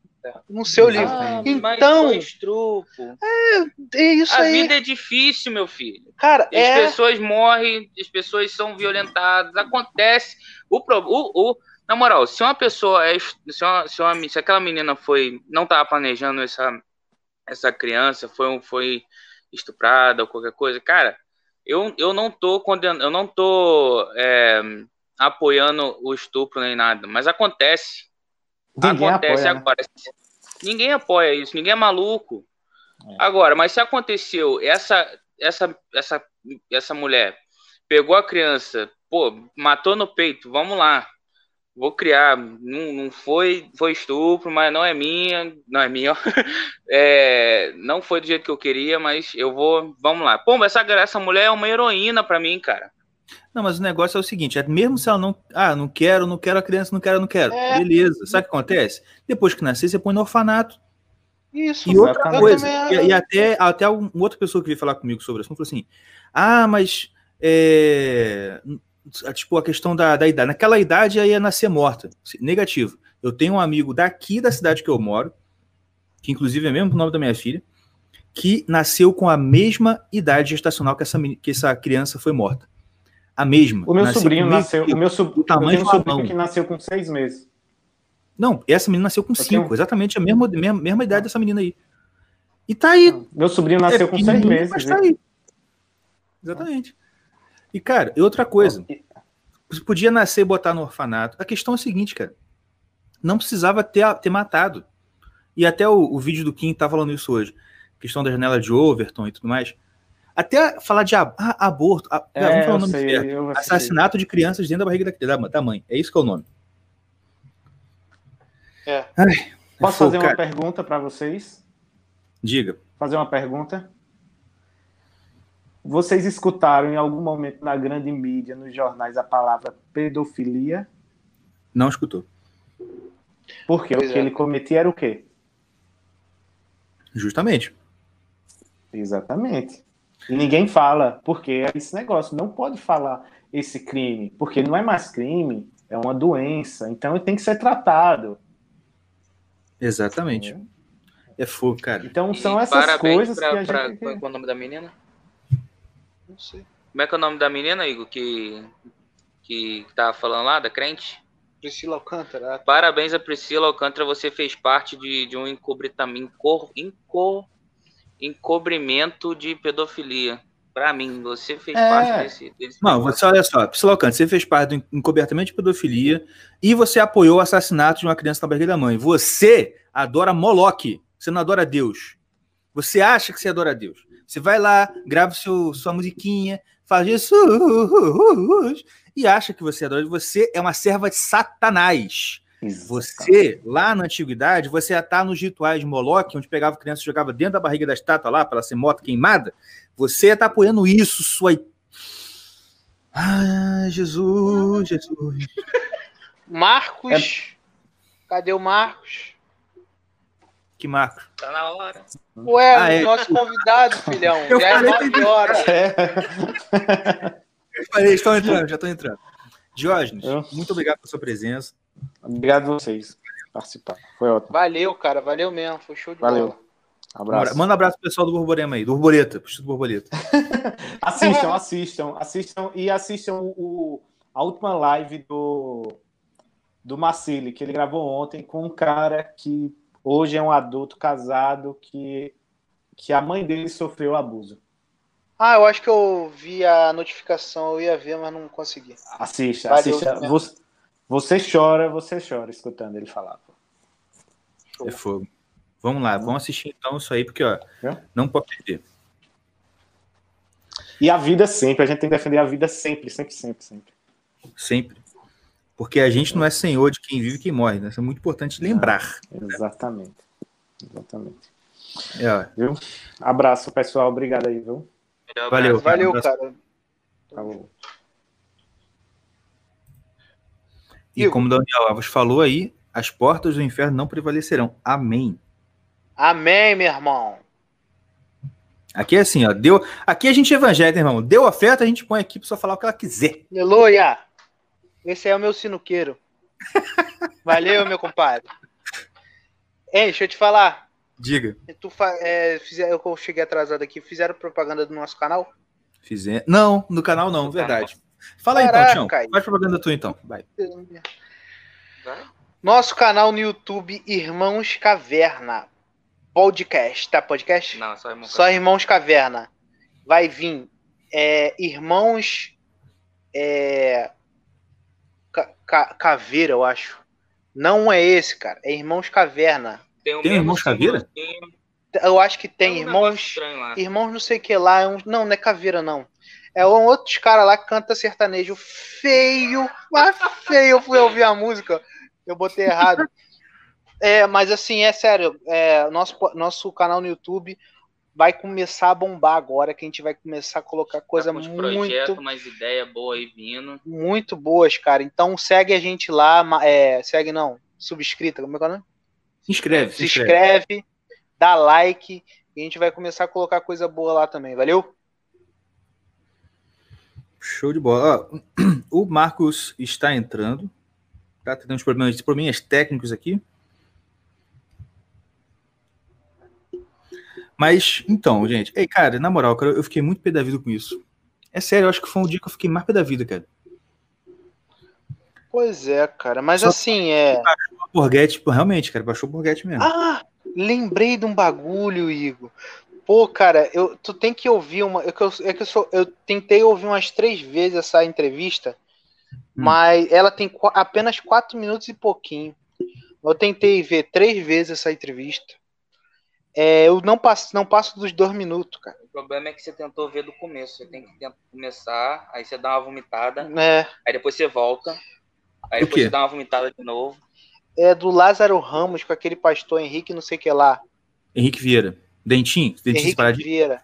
No seu livro. Ah, Então- mas foi estrupo. É isso A aí. vida é difícil, meu filho. Cara, As é. pessoas morrem, as pessoas são violentadas, acontece. O, o, o- na moral, se uma pessoa é, se, uma, se, uma- se aquela menina foi, não estava planejando essa, essa criança, foi, foi estuprada ou qualquer coisa, cara, eu, eu não tô condenando, eu não tô é, apoiando o estupro nem nada, mas acontece. Ninguém acontece apoia, né? agora. Ninguém apoia isso, ninguém é maluco. Agora, mas se aconteceu, essa essa essa essa mulher pegou a criança, pô, matou no peito, vamos lá. Vou criar, não, não foi foi estupro, mas não é minha, não é minha. É, não foi do jeito que eu queria, mas eu vou, vamos lá. Pô, essa essa mulher é uma heroína pra mim, cara. Não, mas o negócio é o seguinte: é mesmo se ela não. Ah, não quero, não quero a criança, não quero, não quero. É. Beleza. Sabe o que acontece? Depois que nascer, você põe no orfanato. Isso, E outra coisa, também- e, e até, até uma outra pessoa que veio falar comigo sobre isso falou assim: ah, mas é, tipo a questão da, da idade. Naquela idade aí ia nascer morta. Negativo. Eu tenho um amigo daqui da cidade que eu moro, que inclusive é mesmo o nome da minha filha, que nasceu com a mesma idade gestacional que essa, que essa criança foi morta. A mesma. O meu Nasceu sobrinho o nasceu. O meu do tamanho eu um sobrinho que nasceu com seis meses. Não, essa menina nasceu com Eu cinco, tenho- exatamente a mesma, mesma, mesma idade dessa menina aí. E tá aí, Meu sobrinho nasceu com seis meses. mas tá aí. Exatamente. E, cara, e outra coisa. Você podia nascer e botar no orfanato. A questão é a seguinte, cara. Não precisava ter, ter matado. E até o, o vídeo do Kim tá falando isso hoje. Questão da janela de Overton e tudo mais. Até falar de ab- ah, aborto. ah, É, vamos falar o nome sei, certo. Assassinato de crianças dentro da barriga da, da, da mãe. É isso que é o nome. É. Ai, Posso fazer uma pergunta para vocês? Diga. Fazer uma pergunta? Vocês escutaram em algum momento na grande mídia, nos jornais, a palavra pedofilia? Não escutou. Porque Pois o que é. ele cometia era o quê? Justamente. Exatamente. E ninguém fala, porque é esse negócio. Não pode falar esse crime, porque não é mais crime, é uma doença. Então ele tem que ser tratado. Exatamente. É fogo, cara. Então E são essas parabéns coisas pra, que a pra- gente. Qual é o nome da menina? Não sei. Como é que é o nome da menina, Igor, que, que tava falando lá, da crente? Priscila Alcântara. Parabéns a Priscila Alcântara, você fez parte de, de um encobrimento, encor, encor, encobrimento de pedofilia. Pra mim, você fez É. parte desse, desse Não, você olha só, Priscila Alcântara, você fez parte do encobertamento de pedofilia e você apoiou o assassinato de uma criança na barriga da mãe. Você adora Moloque, você não adora Deus. Você acha que você adora Deus. Você vai lá, grava seu, sua musiquinha, faz Jesus e acha que você adora. Você é uma serva de Satanás. Você, lá na antiguidade, você ia estar nos rituais de Moloque, onde pegava criança e jogava dentro da barriga da estátua lá, para ela ser morta queimada. Você ia estar apoiando isso, sua. Ah, Jesus, Jesus. Marcos. Cadê o Marcos? Que marco. Tá na hora. Ué, Ah, é. nosso convidado, filhão. Eu Já é falei nove que- horas. É. Eu falei, estão entrando, já estão entrando. Diógenes, Eu? muito obrigado pela sua presença. Obrigado a vocês por participar. Foi ótimo. Valeu, cara. Valeu mesmo. Foi show de Valeu. bola. Abraço. Manda um abraço pro pessoal do Borborema aí, do Borboleta, pro Instituto Borboleta. Assistam, assistam, assistam e assistam o, a última live do, do Marcili, que ele gravou ontem com um cara que hoje é um adulto casado que, que a mãe dele sofreu abuso. Ah, eu acho que eu vi a notificação. Eu ia ver, mas não consegui. Assista, Valeu, assista. Você, você chora, você chora escutando ele falar. pô. É fogo. Vamos lá, vamos assistir então isso aí, porque ó, É? não pode perder. E a vida sempre, a gente tem que defender a vida sempre, sempre, sempre, sempre. Sempre. Porque a gente não é senhor de quem vive e quem morre, né? Isso é muito importante lembrar. Exatamente. Exatamente. É. Viu? Abraço, pessoal. Obrigado aí, viu? Valeu. Valeu, abraço. cara. Falou. E Igor. como o Daniel Alves falou aí, as portas do inferno não prevalecerão. Amém. Amém, meu irmão. Aqui é assim, ó. Deu... Aqui a gente evangélico, irmão. Deu oferta, a gente põe aqui pra só falar o que ela quiser. Aleluia. Esse é o meu sinuqueiro. Valeu, meu compadre. Ei, deixa eu te falar. Diga. Tu é, fizer, eu cheguei atrasado aqui. Fizeram propaganda do nosso canal? Fizer. Não, no canal não, verdade. Fala aí Caraca, então, Tião. Caio. Faz propaganda tu então. Vai. Nosso canal no YouTube, Irmãos Caverna. Podcast, tá? Podcast? Não, só irmão. Só Irmãos Caverna. Vai vir é, Irmãos é, Ca- Ca- Caveira, eu acho. Não é esse, cara. É Irmãos Caverna. Tem, o Tem irmãos Caveira? Eu acho que tem um negócio Irmãos. Irmãos não sei o que lá. é um- não, não é Caveira, não. É um outros cara lá que canta sertanejo feio. Mas feio. Eu fui ouvir a música. Eu botei errado. É, mas assim, é sério. É, nosso, nosso canal no YouTube. vai começar a bombar agora, que a gente vai começar a colocar coisa Tá com os muito, projetos, umas ideias boas aí vindo. muito boas, cara. Então segue a gente lá, é, segue não, subscrita, como é que é o nome? Se inscreve, se Se inscreve. inscreve, dá like, e a gente vai começar a colocar coisa boa lá também, valeu? Show de bola. Ó, o Marcos está entrando. Tá tendo uns problemas, probleminhas técnicos aqui. Mas, então, gente. Ei, cara, na moral, cara, eu fiquei muito pé da vida com isso. É sério, eu acho que foi um dia que eu fiquei mais pé da vida, cara. Pois é, cara, mas Só- assim, é. O Borghetti, realmente, cara, baixou o Borghetti mesmo. Ah, lembrei de um bagulho, Igor. Pô, cara, eu, tu tem que ouvir uma. É que, eu, é que eu, sou, eu tentei ouvir umas três vezes essa entrevista, Hum. mas ela tem apenas quatro minutos e pouquinho. Eu tentei ver três vezes essa entrevista. É, eu não passo, não passo dos dois minutos, cara. O problema é que você tentou ver do começo. Você tem que tentar começar, aí você dá uma vomitada, É, aí depois você volta, aí O depois quê? você dá uma vomitada de novo. é do Lázaro Ramos com aquele pastor Henrique, não sei o que lá. Henrique Vieira. Dentinho? Dentinho Henrique separadinho? Vieira.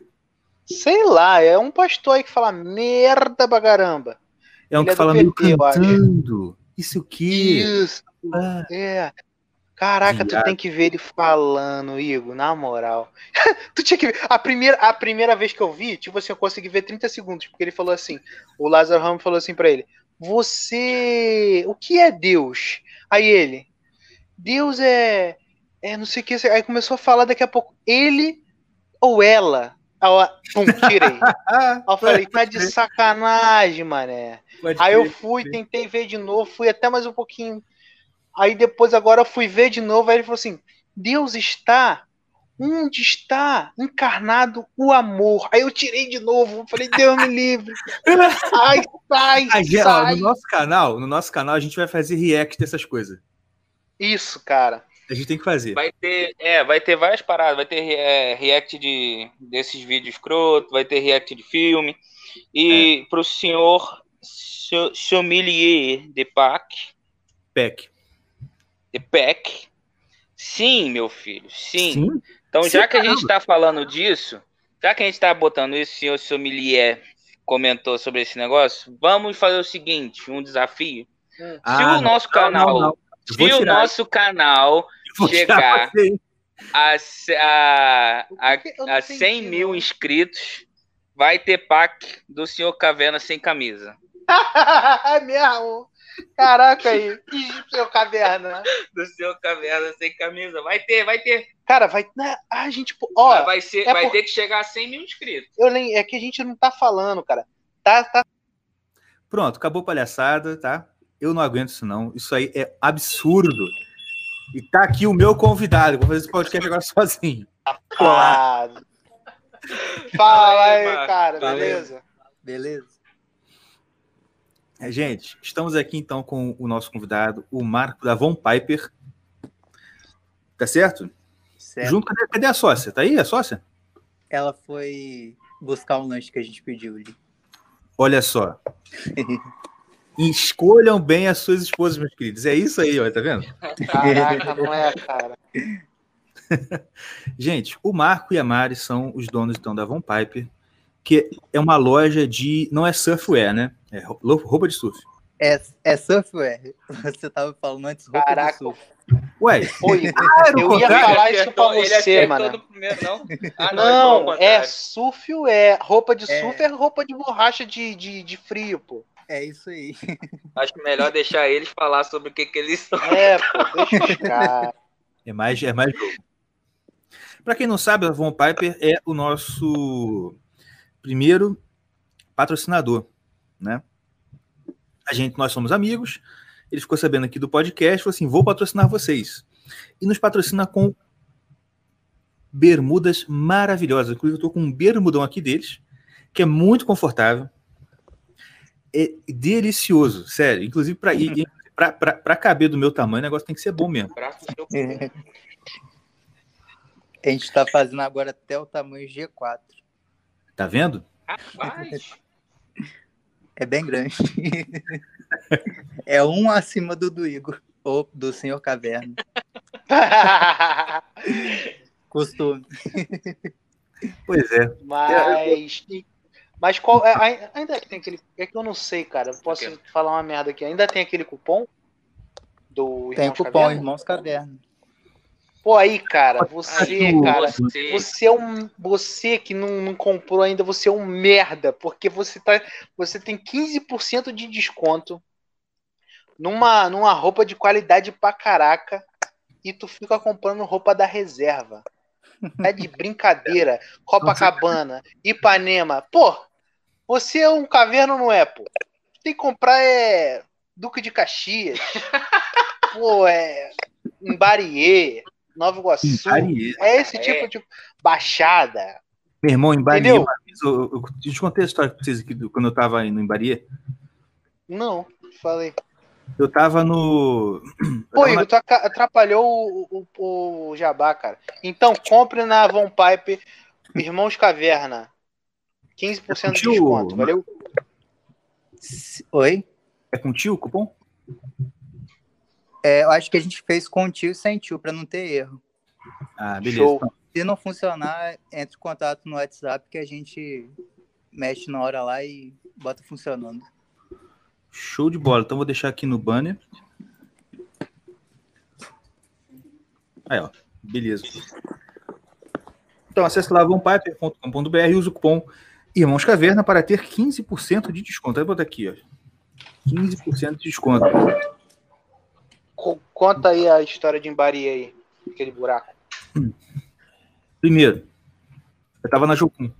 Sei lá, é um pastor aí que fala merda pra caramba. É um Ele que é fala meio PT, cantando. Isso aqui. Isso. Ah, É. Caraca, tu tem que ver ele falando, Igor, na moral. tu tinha que ver. A primeira, a primeira vez que eu vi, tipo assim, eu consegui ver 30 segundos, porque ele falou assim: o Lázaro Ramos falou assim pra ele: Você. O que é Deus? Aí ele: Deus é. É não sei o que. Aí começou a falar daqui a pouco: Ele ou ela? Aí eu, pum, tirei. Aí eu falei: Tá de sacanagem, mané. pode Aí eu fui, tentei ver de novo, fui até mais um pouquinho. Aí depois agora eu fui ver de novo, aí ele falou assim: Deus está onde está encarnado o amor. Aí eu tirei de novo, falei: Deus me livre. Ai, sai, A gente- ó, sai. no nosso canal, no nosso canal, a gente vai fazer react dessas coisas. Isso, cara. A gente tem que fazer. Vai ter, é, vai ter várias paradas. Vai ter é, react de, desses vídeos escroto, vai ter react de filme. E pro senhor so- sommelier de PAC, Pack. de PEC, sim, meu filho, sim. Sim. Então, Sim, já que a caramba. gente está falando disso, já que a gente está botando isso, o senhor sommelier comentou sobre esse negócio, vamos fazer o seguinte, um desafio. Se Ah, o nosso não, canal, não, não. Se o nosso canal chegar a, a, a, a entendi, 100 mil inscritos, vai ter pack do senhor Caverna sem camisa. É mesmo. Caraca aí, que seu caverna. Do senhor Caverna sem camisa. Vai ter, vai ter. Cara, vai. né, A gente. Ó, vai ser, é vai por- ter que chegar a 100 mil inscritos. eu lem... é que a gente não tá falando, cara. Tá, tá Pronto, acabou a palhaçada, tá? Eu não aguento isso, não. Isso aí é absurdo. E tá aqui o meu convidado. Vou fazer esse podcast agora sozinho. falado. Fala Fala aí, cara, Valeu. beleza? Beleza? É, Gente, estamos aqui então com o nosso convidado, o Marco da Von Piper. Tá certo? Certo. Junto, cadê, cadê a sócia? Tá aí a sócia? Ela foi buscar um lanche que a gente pediu ali. Olha só. Escolham bem as suas esposas, meus queridos. É isso aí, ó, tá vendo? Caraca, não é, cara. Gente, o Marco e a Mari são os donos então da Von Piper, que é uma loja de. Não é surfwear, né? É ro- roupa de surf. É, é surfwear. Você tava falando antes roupa Caraca. de surf. Ué, Oi, o eu ia contrário. falar isso pra ele você, acertou mano. no primeiro, não? Ah, Não, ele falou o é é roupa de É. surf é roupa de borracha de, de, de frio, pô. É isso aí. Acho melhor deixar eles falar sobre o que, que eles são. É, pô, deixa os caras. É mais, é mais jogo. Pra quem não sabe, a Von Piper é o nosso primeiro patrocinador, né? A gente, nós somos amigos. Ele ficou sabendo aqui do podcast, falou assim: vou patrocinar vocês. E nos patrocina com bermudas maravilhosas. Inclusive, eu tô com um bermudão aqui deles, que é muito confortável. É delicioso, sério. Inclusive, para ir. Pra, pra, pra caber do meu tamanho, o negócio tem que ser bom mesmo. Seu A gente tá fazendo agora até o tamanho G4. Tá vendo? Rapaz, É bem grande. é um acima do do Igor. Ou do Senhor Caverna. Costume. Pois é. Mas. Mas qual. é, ai- ainda tem aquele. É que eu não sei, cara. Eu posso O quê? falar uma merda aqui. Ainda tem aquele cupom? Do Tem Irmãos cupom Caverna? Irmãos Caverna. Pô, aí, cara, você, Ai, cara. Você, Você é um. Você que não, não comprou ainda, você é um merda. Porque você tá. Você tem 15% de desconto numa, numa roupa de qualidade pra caraca. E tu fica comprando roupa da reserva. Tá de brincadeira. Copacabana, Ipanema. Pô, você é um caverna ou não é, pô? Tem que comprar é. Duque de Caxias. Pô, é. Embarier. Nova Iguaçu. Embarier. É esse É. tipo de baixada. Meu irmão, em Bahia, eu, eu, eu te contei a história pra vocês aqui do- quando eu tava indo em Bahia. Não, falei. Eu tava no. Pô, tava Igor, tu aca- atrapalhou o, o, o jabá, cara. Então, compre na Von Pipe Irmãos Caverna. 15% de Curtiu? desconto, valeu? Se- Oi? É contigo o cupom? É, eu acho que a gente fez com tio e sem tio, pra não ter erro. Ah, beleza. Show. Então, Se não funcionar, entre em contato no WhatsApp que a gente mexe na hora lá e bota funcionando. Show de bola. Então vou deixar aqui no banner. Aí, ó. Beleza. Então acesse lá vãopiper.com.br e use o cupom Irmãos Caverna para ter 15% de desconto. Aí botar aqui, ó. 15% de desconto. Co- Conta aí a história de Embari aí. Aquele buraco. Primeiro, eu tava na Jocum.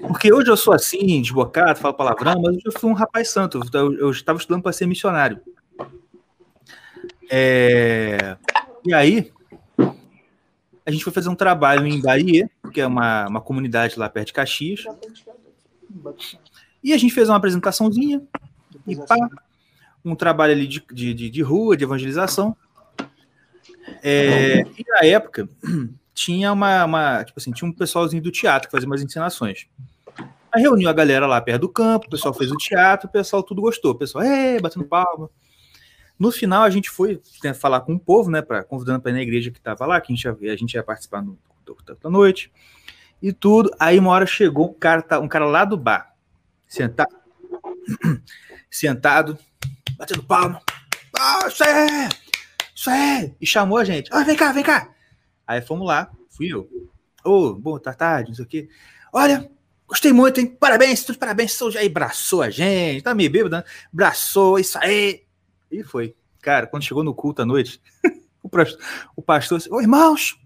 Porque hoje eu sou assim, desbocado, falo palavrão, mas eu fui um rapaz santo. Eu, eu estava estudando para ser missionário. É, E aí, a gente foi fazer um trabalho em Bahia, que é uma, uma comunidade lá perto de Caxias. E a gente fez uma apresentaçãozinha, e pá, um trabalho ali de, de, de- de rua, de evangelização. É, e na época, tinha uma, uma- tipo assim, tinha um pessoalzinho do teatro que fazia umas encenações. Aí reuniu a galera lá perto do campo, o pessoal fez o teatro, o pessoal tudo gostou. O pessoal, é, batendo palma. No final, a gente foi né, falar com o povo, né, pra, convidando para ir na igreja que estava lá, que a gente ia, a gente ia participar no, do- da noite, e tudo. Aí uma hora chegou um cara, tá- um cara lá do bar, sentado, sentado, batendo palma. Ah, isso é! Isso é! E chamou a gente. Ah, vem cá, vem cá! Aí fomos lá, fui eu. Ô, boa tarde, não sei o quê. Olha, gostei muito, hein? Parabéns, tudo parabéns. Sou aí, braçou a gente, tá meio bêbado, né? Braçou, isso aí. E foi. Cara, quando chegou no culto à noite, o pastor, o pastor disse, ô irmãos,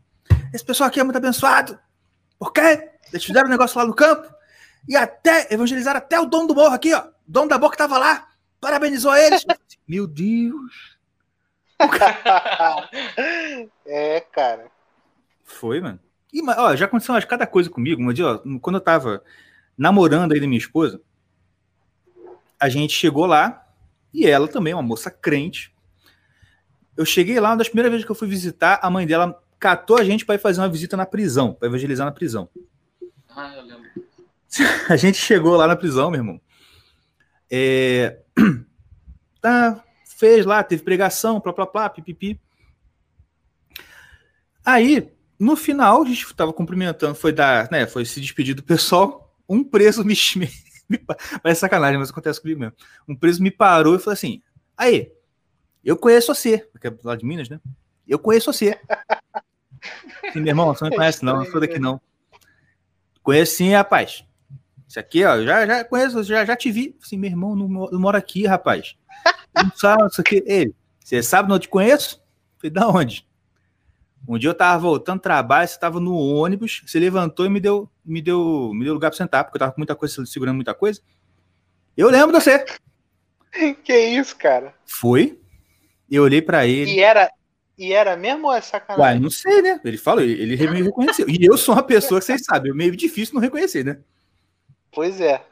esse pessoal aqui é muito abençoado. Por quê? Eles fizeram um negócio lá no campo e até evangelizaram até o dono do morro aqui, ó. O dono da boca tava lá, parabenizou eles. Meu Deus. é, cara. Foi, mano. E, ó, já aconteceu acho, cada coisa comigo. Um dia, ó, quando eu tava namorando aí da minha esposa, a gente chegou lá e ela também, uma moça crente. Eu cheguei lá, uma das primeiras vezes que eu fui visitar, a mãe dela catou a gente para ir fazer uma visita na prisão, para evangelizar na prisão. Ah, eu lembro. A gente chegou lá na prisão, meu irmão. É, Tá, fez lá, teve pregação, plá, plá, plá, pipipi. Aí, no final, a gente tava cumprimentando, foi dar, né, foi se despedir do pessoal. Um preso me, me, me pa- parece sacanagem, mas acontece comigo mesmo. Um preso me parou e falou assim: "Aí, eu conheço você, porque é lá de Minas, né? Eu conheço você." Assim, meu irmão, você não me conhece não, não sou daqui não. Conheço sim, rapaz. Isso aqui, ó, já, já conheço, já, já te vi. Assim, meu irmão, não mora aqui, rapaz. Não sabe isso aqui. Ele, você sabe onde eu te conheço? Falei, da onde? Um dia eu tava voltando do trabalho, você tava no ônibus, você levantou e me deu, me deu, me deu lugar pra sentar, porque eu tava com muita coisa, segurando muita coisa. Eu lembro de você. Que isso, cara? Foi. Eu olhei pra ele. E era, e era mesmo ou é Uai, sacanagem? não sei, né? Ele falou, ele, me reconheceu. E eu sou uma pessoa que vocês sabem, é meio difícil não reconhecer, né? Pois é.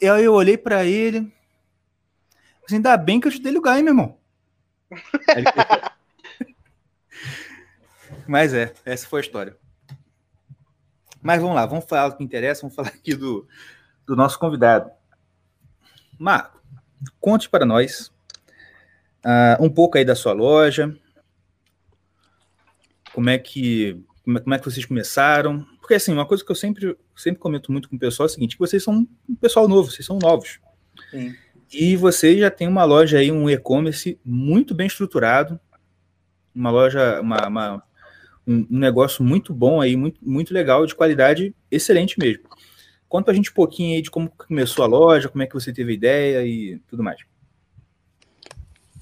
E aí eu olhei pra ele. Assim, ainda bem que eu te dei lugar, hein, meu irmão? Aí ele- Mas é, essa foi a história. Mas vamos lá, vamos falar do que interessa, vamos falar aqui do, do nosso convidado. Marco, conte para nós ah, um pouco aí da sua loja. Como é que como é, como é que vocês começaram? Porque porque assim, uma coisa que eu sempre, sempre comento muito com o pessoal é o seguinte, que vocês são um pessoal novo, vocês são novos. Sim. E vocês já têm uma loja aí, um e-commerce muito bem estruturado, uma loja, uma, uma- um, um negócio muito bom aí, muito, muito legal, de qualidade excelente mesmo. Conta pra gente um pouquinho aí de como começou a loja, como é que você teve a ideia e tudo mais.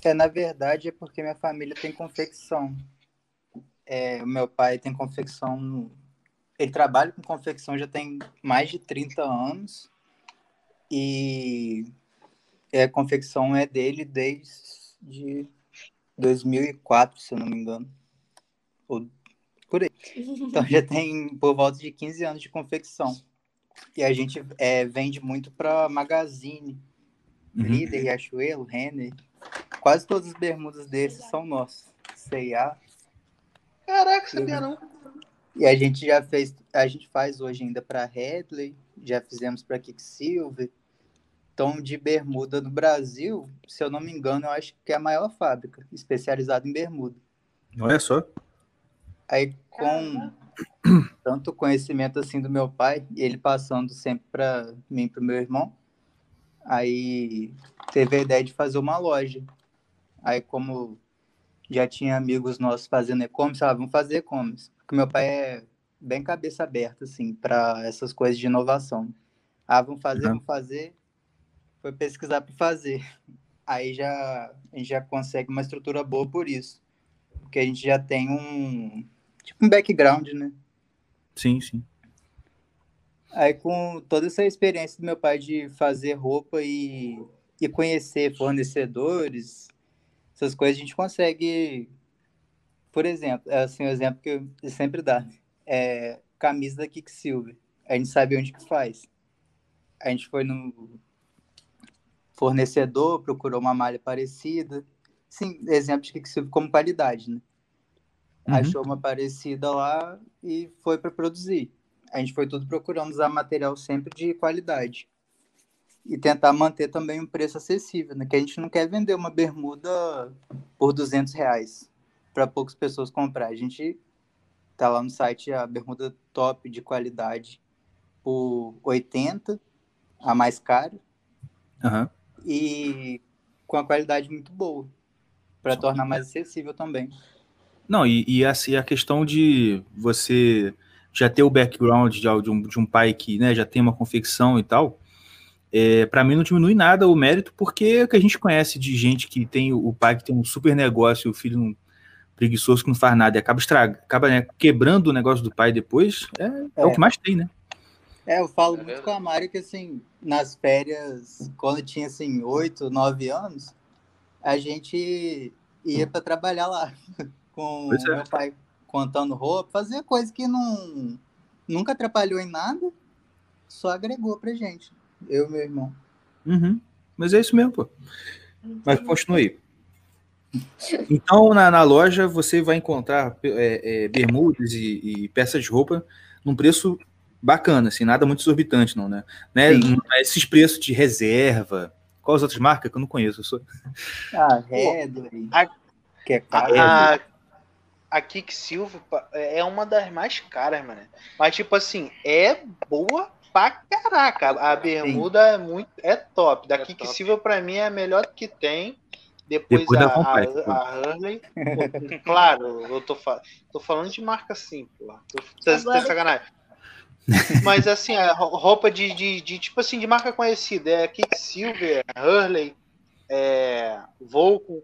É, na verdade, é porque minha família tem confecção. É, meu pai tem confecção. Ele trabalha com confecção já tem mais de 30 anos. E é, a confecção é dele desde 2004, se eu não me engano. Ou por aí. Então já tem por volta de 15 anos de confecção. E a gente é, vende muito para Magazine, Uhum. Líder, Riachuelo, Renner. Quase todas as bermudas desses são nossas. C&A. Caraca, sabia não. E a gente já fez, a gente faz hoje ainda para Headley, já fizemos para Kicksilver. Então, de bermuda no Brasil, se eu não me engano, eu acho que é a maior fábrica especializada em bermuda. Olha só. Aí, com tanto conhecimento assim do meu pai, e ele passando sempre para mim e para meu irmão, aí teve a ideia de fazer uma loja. Aí, como já tinha amigos nossos fazendo e-commerce, ah, vamos fazer e-commerce. Porque meu pai é bem cabeça aberta, assim, para essas coisas de inovação. Ah, vamos fazer, Uhum. vamos fazer. Foi pesquisar para fazer. Aí já a gente já consegue uma estrutura boa por isso. Porque a gente já tem um tipo um background, né? Sim, sim. Aí com toda essa experiência do meu pai de fazer roupa e, e conhecer fornecedores, essas coisas a gente consegue, por exemplo, é assim, o exemplo que eu sempre dá, é camisa da Kicksilver. A gente sabe onde que faz. A gente foi no fornecedor, procurou uma malha parecida. Sim, exemplo de Kicksilver como qualidade, né? Uhum. Achou uma parecida lá e foi para produzir. A gente foi tudo procurando usar material sempre de qualidade. E tentar manter também um preço acessível, né? Que a gente não quer vender uma bermuda por 200 reais para poucas pessoas comprar. A gente tá lá no site a bermuda top de qualidade por 80, a mais cara, Aham. e com a qualidade muito boa, para tornar mais acessível também. Não, e, e assim, a questão de você já ter o background de, de um, de um pai que né, já tem uma confecção e tal, é, para mim não diminui nada o mérito, porque o que a gente conhece de gente que tem o, pai que tem um super negócio e o filho não, preguiçoso que não faz nada e acaba, estraga, acaba né, quebrando o negócio do pai depois, é, é. É. o que mais tem, né? É, eu falo É muito com a Mari que, assim, nas férias, quando tinha, assim, oito, nove anos, a gente ia para trabalhar lá com Pois é. meu pai contando roupa, fazia coisa que não nunca atrapalhou em nada, só agregou pra gente, eu e meu irmão. Uhum. Mas é isso mesmo, pô. Mas continue aí. Então, na, na loja, você vai encontrar é, é, bermudas e, e peças de roupa num preço bacana, assim, nada muito exorbitante, não, né? né? Sim. Não é Esses preços de reserva. Quais outras marcas que eu não conheço? Eu sou... Ah, Redley, a- que é caro. A, a Kicksilver pa- é uma das mais caras, mano. Mas, tipo assim, é boa pra caraca. A bermuda é muito. É top. Da É Kicksilver, pra mim, é a melhor que tem. Depois, Depois a, a, a. Pô, claro, eu tô, fa- tô falando de marca assim, pô. Tô, Agora- tá sacanagem. Mas assim, a ro- roupa de, de, de, tipo assim, de marca conhecida. É Kicksilver, Hurley, é, Volcom.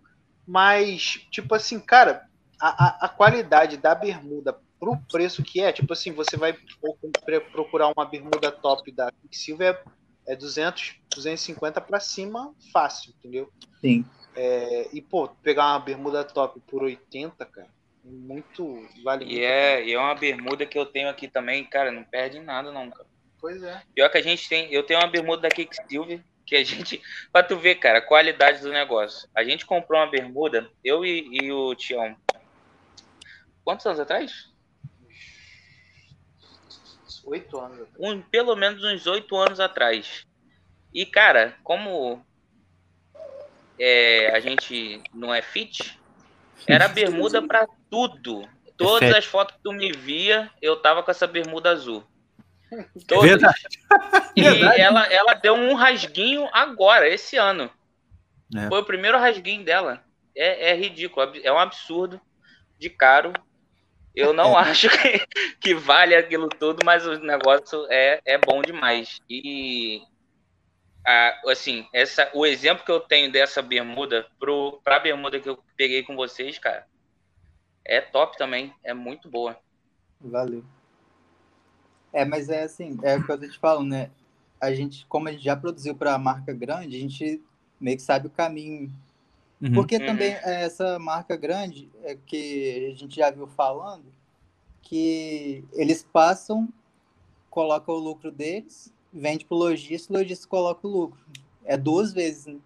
Mas, tipo assim, cara, a, a, a qualidade da bermuda pro preço que é, tipo assim, você vai pro- pro- procurar uma bermuda top da Quicksilver é, é 200, 250 pra cima, fácil, entendeu? Sim. É, e, pô, pegar uma bermuda top por 80, cara, muito. Vale E muito. é, e é uma bermuda que eu tenho aqui também, cara, não perde em nada não, cara. Pois é. Pior que a gente tem, eu tenho uma bermuda da Kicksilver, que a gente, pra tu ver, cara, a qualidade do negócio. A gente comprou uma bermuda, eu e, e o Tião, quantos anos atrás? Oito anos. Um, pelo menos uns oito anos atrás. E, cara, como é, a gente não é fit, era bermuda pra tudo. Todas fé. as fotos que tu me via, eu tava com essa bermuda azul. É Todas. verdade. E Verdade. ela, ela deu um rasguinho agora, esse ano. É. Foi o primeiro rasguinho dela. É, é ridículo, é um absurdo de caro. Eu não acho que, que vale aquilo tudo, mas o negócio é, é bom demais. E a- assim, essa, o exemplo que eu tenho dessa bermuda pro, pra bermuda que eu peguei com vocês, cara, é top também. É muito boa. Valeu. É, mas é assim, é o que eu tô te falando, né? A gente, como a gente já produziu para marca grande, a gente meio que sabe o caminho. Uhum. Porque Uhum. também é, essa marca grande, é que a gente já viu falando, que eles passam, colocam o lucro deles, vende pro lojista, o lojista coloca o lucro. É duas vezes, né?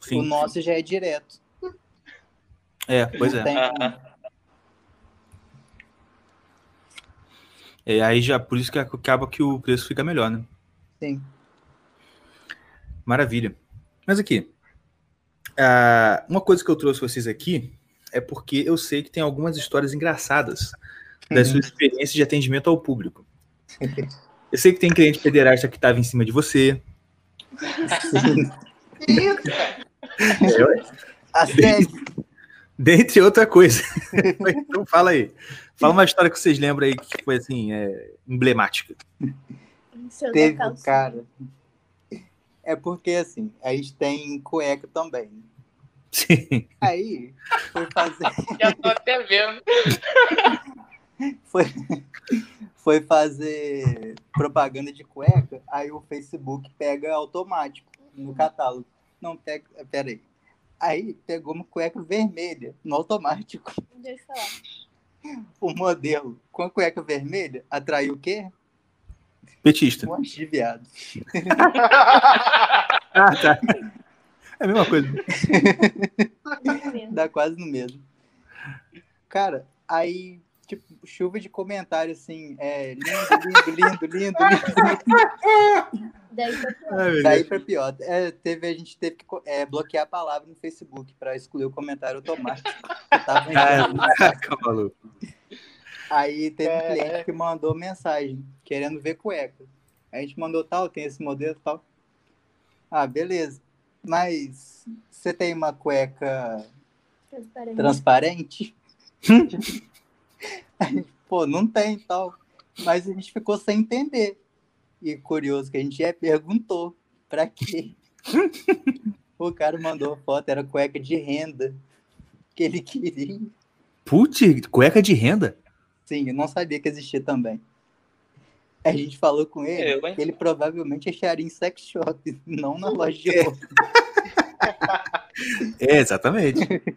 Sim. O nosso já é direto. É, pois é. Tem Ah. É, aí já por isso que acaba que o preço fica melhor, né? Sim. Maravilha. Mas aqui, ah, uma coisa que eu trouxe vocês aqui é porque eu sei que tem algumas histórias engraçadas da sua experiência de atendimento ao público. Eu sei que tem cliente pederasta que estava em cima de você. Sério, Dentre outra coisa. então fala aí. Fala uma história que vocês lembram aí que foi assim, é, emblemática. Teve, calcinha. cara. É porque assim, a gente tem cueca também. né? Sim. Aí, foi fazer. Já tô até vendo. foi, foi fazer propaganda de cueca, aí o Facebook pega automático no catálogo. Não, pega. Pera aí. Aí pegou uma cueca vermelha no automático. Deixa eu falar. O modelo com a cueca vermelha atraiu o quê? Petista. Um monte de viado. Ah, tá. É a mesma coisa. Dá quase no mesmo. Cara, aí, tipo, chuva de comentário assim, é lindo, lindo, lindo, lindo, lindo. Daí foi pior. Daí pra pior. É, teve, a gente teve que é, bloquear a palavra no Facebook pra excluir o comentário automático. Eu tava. Caraca, maluco. Aí teve um É. cliente que mandou mensagem, querendo ver cueca. A gente mandou tal, tem esse modelo tal. Ah, beleza. Mas você tem uma cueca Transparente. transparente? Pô, não tem tal. Mas a gente ficou sem entender. E curioso que a gente é, perguntou pra quê? o cara mandou foto, era cueca de renda que ele queria. Putz, cueca de renda? Sim, eu não sabia que existia também. A gente falou com ele, Eu, ele provavelmente acharia em sex shop, não na loja de É. roupa. É, exatamente.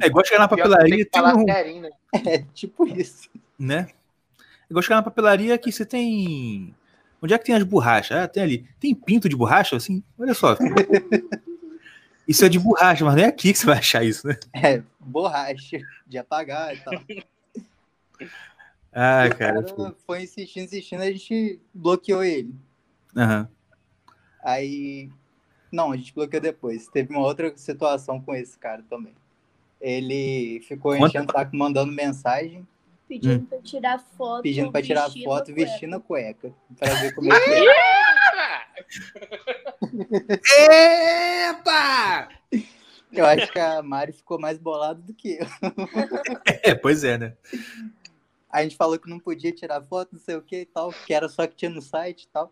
É igual chegar na papelaria e tem falar um, serinho, né? É tipo isso. né? É igual chegar na papelaria que você tem. Onde é que tem as borrachas? Ah, tem ali. Tem pinto de borracha? Assim, olha só. Isso é de borracha, mas não é aqui que você vai achar isso, né? É, borracha, de apagar e tal. Ah, o cara. cara foi insistindo, insistindo, a gente bloqueou ele. Aham. Aí. Não, a gente bloqueou depois. Teve uma outra situação com esse cara também. Ele ficou Conta. enchendo o saco, mandando mensagem, Pedindo Hum. pra tirar foto. pedindo pra tirar vestindo foto cueca. vestindo a cueca. Pra ver como é que é. Epa! Eu acho que a Mari ficou mais bolada do que eu. É, pois é, né? A gente falou que não podia tirar foto, não sei o que e tal, que era só que tinha no site e tal.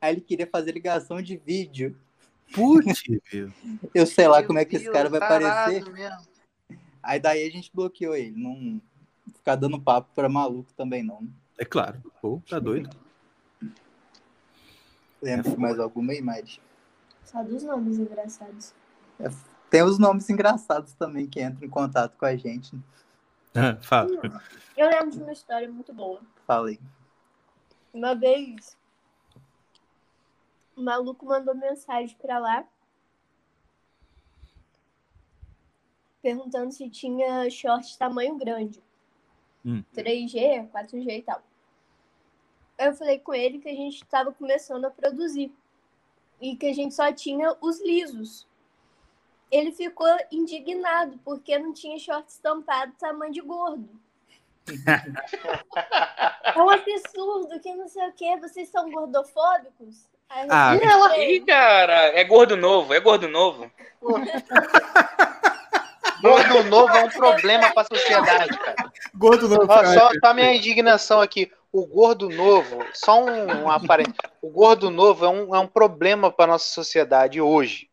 Aí ele queria fazer ligação de vídeo. Putz. Eu sei lá Meu como é que esse Deus, cara vai aparecer. mesmo. Aí daí a gente bloqueou ele. Não ficar dando papo pra maluco também não. É claro. Pô, tá doido. Lembra de mais alguma Mari? Só dos nomes engraçados. Tem os nomes engraçados também que entram em contato com a gente. Fala. Eu lembro de uma história muito boa. Fala aí. Uma vez, o maluco mandou mensagem pra lá perguntando se tinha short tamanho grande. Hum. 3G, 4G e tal. Eu falei com ele que a gente estava começando a produzir e que a gente só tinha os lisos. Ele ficou indignado porque não tinha short estampado tamanho de gordo. É um absurdo, que não sei o que, vocês são gordofóbicos? Aí Ah, falei, Ih, cara, é gordo novo, é gordo novo. Gordo novo é um problema pra sociedade, cara. Gordo. Ó, só tá minha indignação aqui. O gordo novo, só um, um aparente. O gordo novo é um, é um problema para nossa sociedade hoje.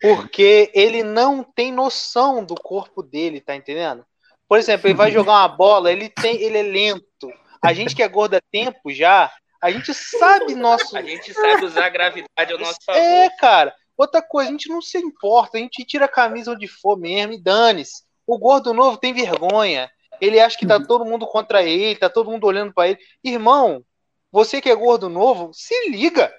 Porque ele não tem noção do corpo dele, tá entendendo? Por exemplo, ele vai jogar uma bola, ele tem, ele é lento. A gente que é gordo há tempo já, a gente sabe nosso. A gente sabe usar a gravidade ao nosso favor. É, cara. Outra coisa, a gente não se importa, a gente tira a camisa onde for mesmo e dane-se. O gordo novo tem vergonha. Ele acha que tá todo mundo contra ele, tá todo mundo olhando pra ele. Irmão, você que é gordo novo, se liga.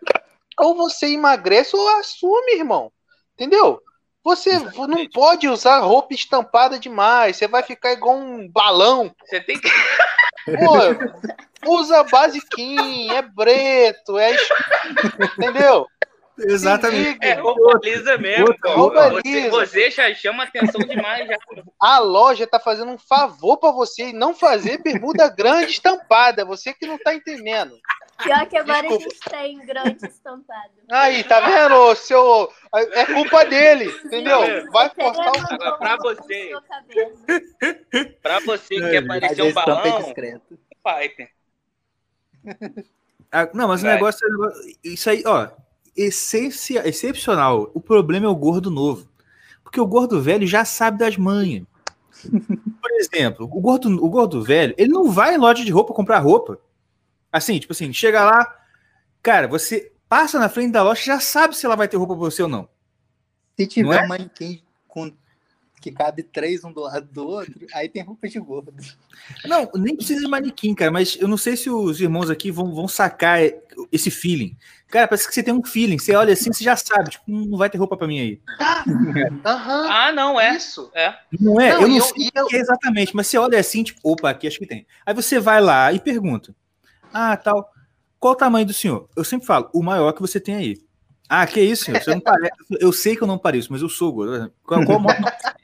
Ou você emagrece ou assume, irmão. Entendeu? Você não pode usar roupa estampada demais. Você vai ficar igual um balão. Você tem que. Pô, usa basiquinho, é preto, é. Entendeu? Exatamente. É roupa lisa mesmo, Outra roupa Você, lisa. você já chama atenção demais. Já. A loja tá fazendo um favor pra você e não fazer bermuda grande estampada. Você que não tá entendendo. Pior que agora Desculpa. a gente tem grande estampado. Aí, tá vendo, seu. É culpa dele, entendeu? Vai cortar o. Agora, pra você. Pra você que É, quer parecer a um é balão, discreta. Piper. Ah, não, mas o Vai. é o negócio- Isso aí, ó. Essencia, excepcional. O problema é o gordo novo. Porque o gordo velho já sabe das manhas. Por exemplo, o gordo, o gordo velho, ele não vai em loja de roupa comprar roupa. Assim, tipo assim, chega lá, cara, você passa na frente da loja já sabe se ela vai ter roupa pra você ou não. Se tiver Não é? um manequim com que cabe três um do lado do outro, aí tem roupa de gordo. Não, nem precisa de manequim, cara, mas eu não sei se os irmãos aqui vão, vão sacar esse feeling. Cara, parece que você tem um feeling. Você olha assim, você já sabe, tipo, "Hum, não vai ter roupa pra mim aí. Aham. Ah, não, é. Isso. É. Não é? Não, eu não eu- sei eu- é exatamente, mas você olha assim, tipo, opa, aqui acho que tem. Aí você vai lá e pergunta: Ah, tal, qual o tamanho do senhor? Eu sempre falo, o maior que você tem aí. Ah, que isso, senhor? Você não parece. Eu sei que eu não pareço, mas eu sou gordo. Qual, qual o maior?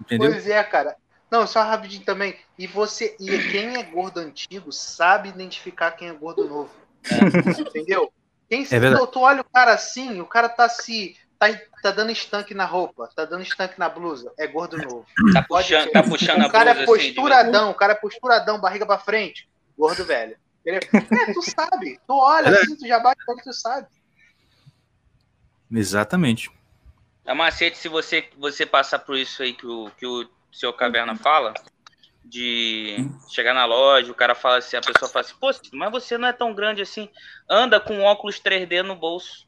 Entendeu? Pois é, cara. Não, só rapidinho também. E você, e quem é gordo antigo sabe identificar quem é gordo novo. Entendeu? Quem, É verdade. tu, tu olha o cara assim, o cara tá se. Tá, tá dando estanque na roupa, tá dando estanque na blusa. É gordo novo. Tá puxando, tá puxando a O cara blusa é assim. posturadão, o cara é posturadão, barriga pra frente. Gordo velho. Entendeu? É, tu sabe. Tu olha É. assim, tu já bate olho, tu sabe. Exatamente. É macete se você, você passar por isso aí que o, que o seu caverna fala, de chegar na loja, o cara fala assim, a pessoa fala assim, pô, mas você não é tão grande assim, anda com óculos 3D no bolso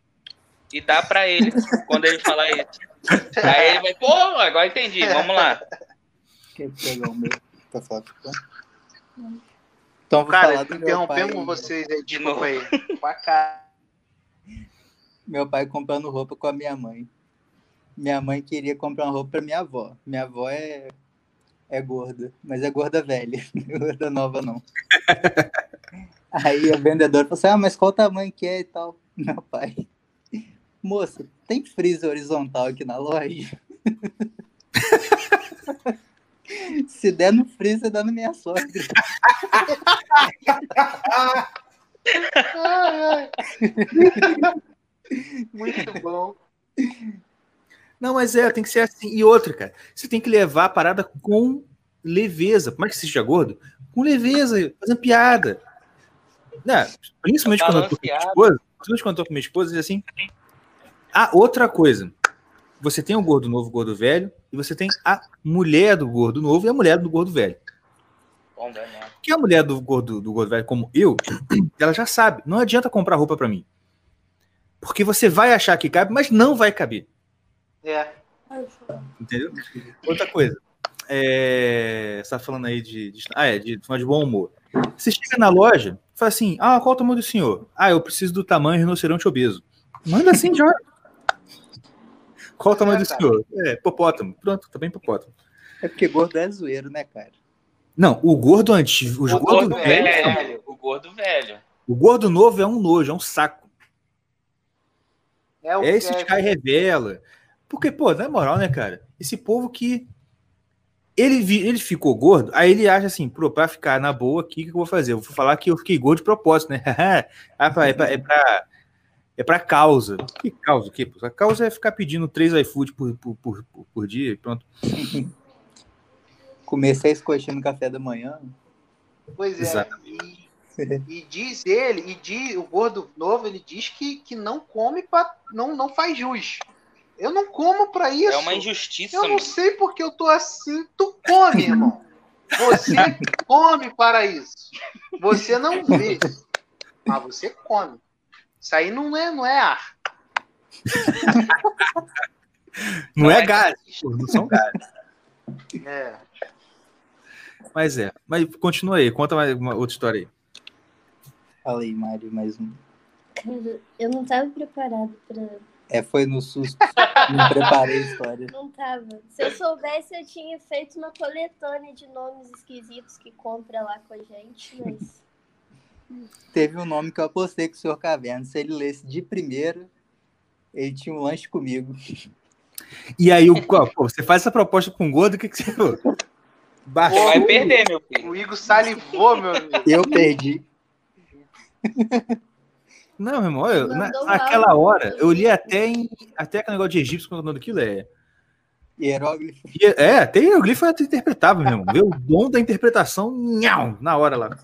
e dá pra ele quando ele falar isso. Aí ele vai, pô, agora entendi, vamos lá. Quer pegar o meu pra falar com o Então vou Cara, interrompemos vocês aí, De desculpa aí. Pra cá. Meu pai comprando roupa com a minha mãe. Minha mãe queria comprar uma roupa pra minha avó. Minha avó é, é gorda, mas é gorda velha, não é gorda nova não. Aí a vendedora falou assim: Ah, mas qual tamanho que é e tal? Meu pai. Moça, tem freezer horizontal aqui na loja? Se der no freezer, dá na minha sogra. Muito bom. Não, mas é, tem que ser assim. E outra, cara, você tem que levar a parada com leveza. Por mais que você seja gordo, com leveza, fazendo piada. Né? Principalmente quando eu tô com minha esposa, principalmente quando eu tô com minha esposa, assim. Ah, outra coisa. Você tem o gordo novo, o gordo velho, e você tem a mulher do gordo novo e a mulher do gordo velho. Né? Que a mulher do gordo, do gordo velho, como eu, ela já sabe. Não adianta comprar roupa pra mim. Porque você vai achar que cabe, mas não vai caber. É. Entendeu? Outra coisa. É, você tá falando aí de, de- Ah, é, de, de bom humor. Você chega na loja, fala assim: ah, qual o tamanho do senhor? Ah, eu preciso do tamanho rinoceronte obeso. Manda assim já. Qual o tamanho do É, cara. senhor? É, hipopótamo. Pronto, tá bem hipopótamo. É porque gordo é zoeiro, né, cara? Não, o gordo antigo, os O gordo gordo velho, velho, o gordo velho. o gordo novo é um nojo, é um saco. É, o, É esse é, que revela. Porque, pô, na moral, né, cara? Esse povo que Ele, vi- ele ficou gordo, aí ele acha assim, pô, pra ficar na boa aqui, o que eu vou fazer? Eu vou falar que eu fiquei gordo de propósito, né? Ah, pra- é, pra, é, pra, é pra causa. Que causa? O quê? pô? A causa é ficar pedindo três iFood por, por, por, por- dia e pronto. Comer seis coxinhas no café da manhã. Pois é. Exatamente. E, e diz ele, e diz, o gordo novo, ele diz que, que não come pra. Não, não faz jus. Eu não como pra isso. É uma injustiça, Eu não mano. sei porque eu tô assim. Tu come, irmão. Você come para isso. Você não vê. Mas você come. Isso aí não é, não é ar. Não, é gás, pô, não são gás. É. Mas é. Mas continua aí, conta mais uma outra história aí. Fala aí, Mário, mais um. Eu não tava preparado pra. É, foi no susto. Não preparei a história. Não tava. Se eu soubesse, eu tinha feito uma coletânea de nomes esquisitos que compra lá com a gente, mas. Teve um nome que eu apostei com o senhor Caverna. Se ele lesse de primeira, ele tinha um lanche comigo. E aí, o, pô, você faz essa proposta com o gordo, o que, que você. Baixou. Vai perder, meu filho. O Igor salivou, meu amigo. Eu perdi. Não, meu irmão, eu- na- naquela hora, eu li até em. Até aquele negócio de egípcio, quando o nome daquilo é. Hieróglifo. É, até hieroglifo é interpretável, meu irmão. Vê o dom da interpretação nhau, na hora lá.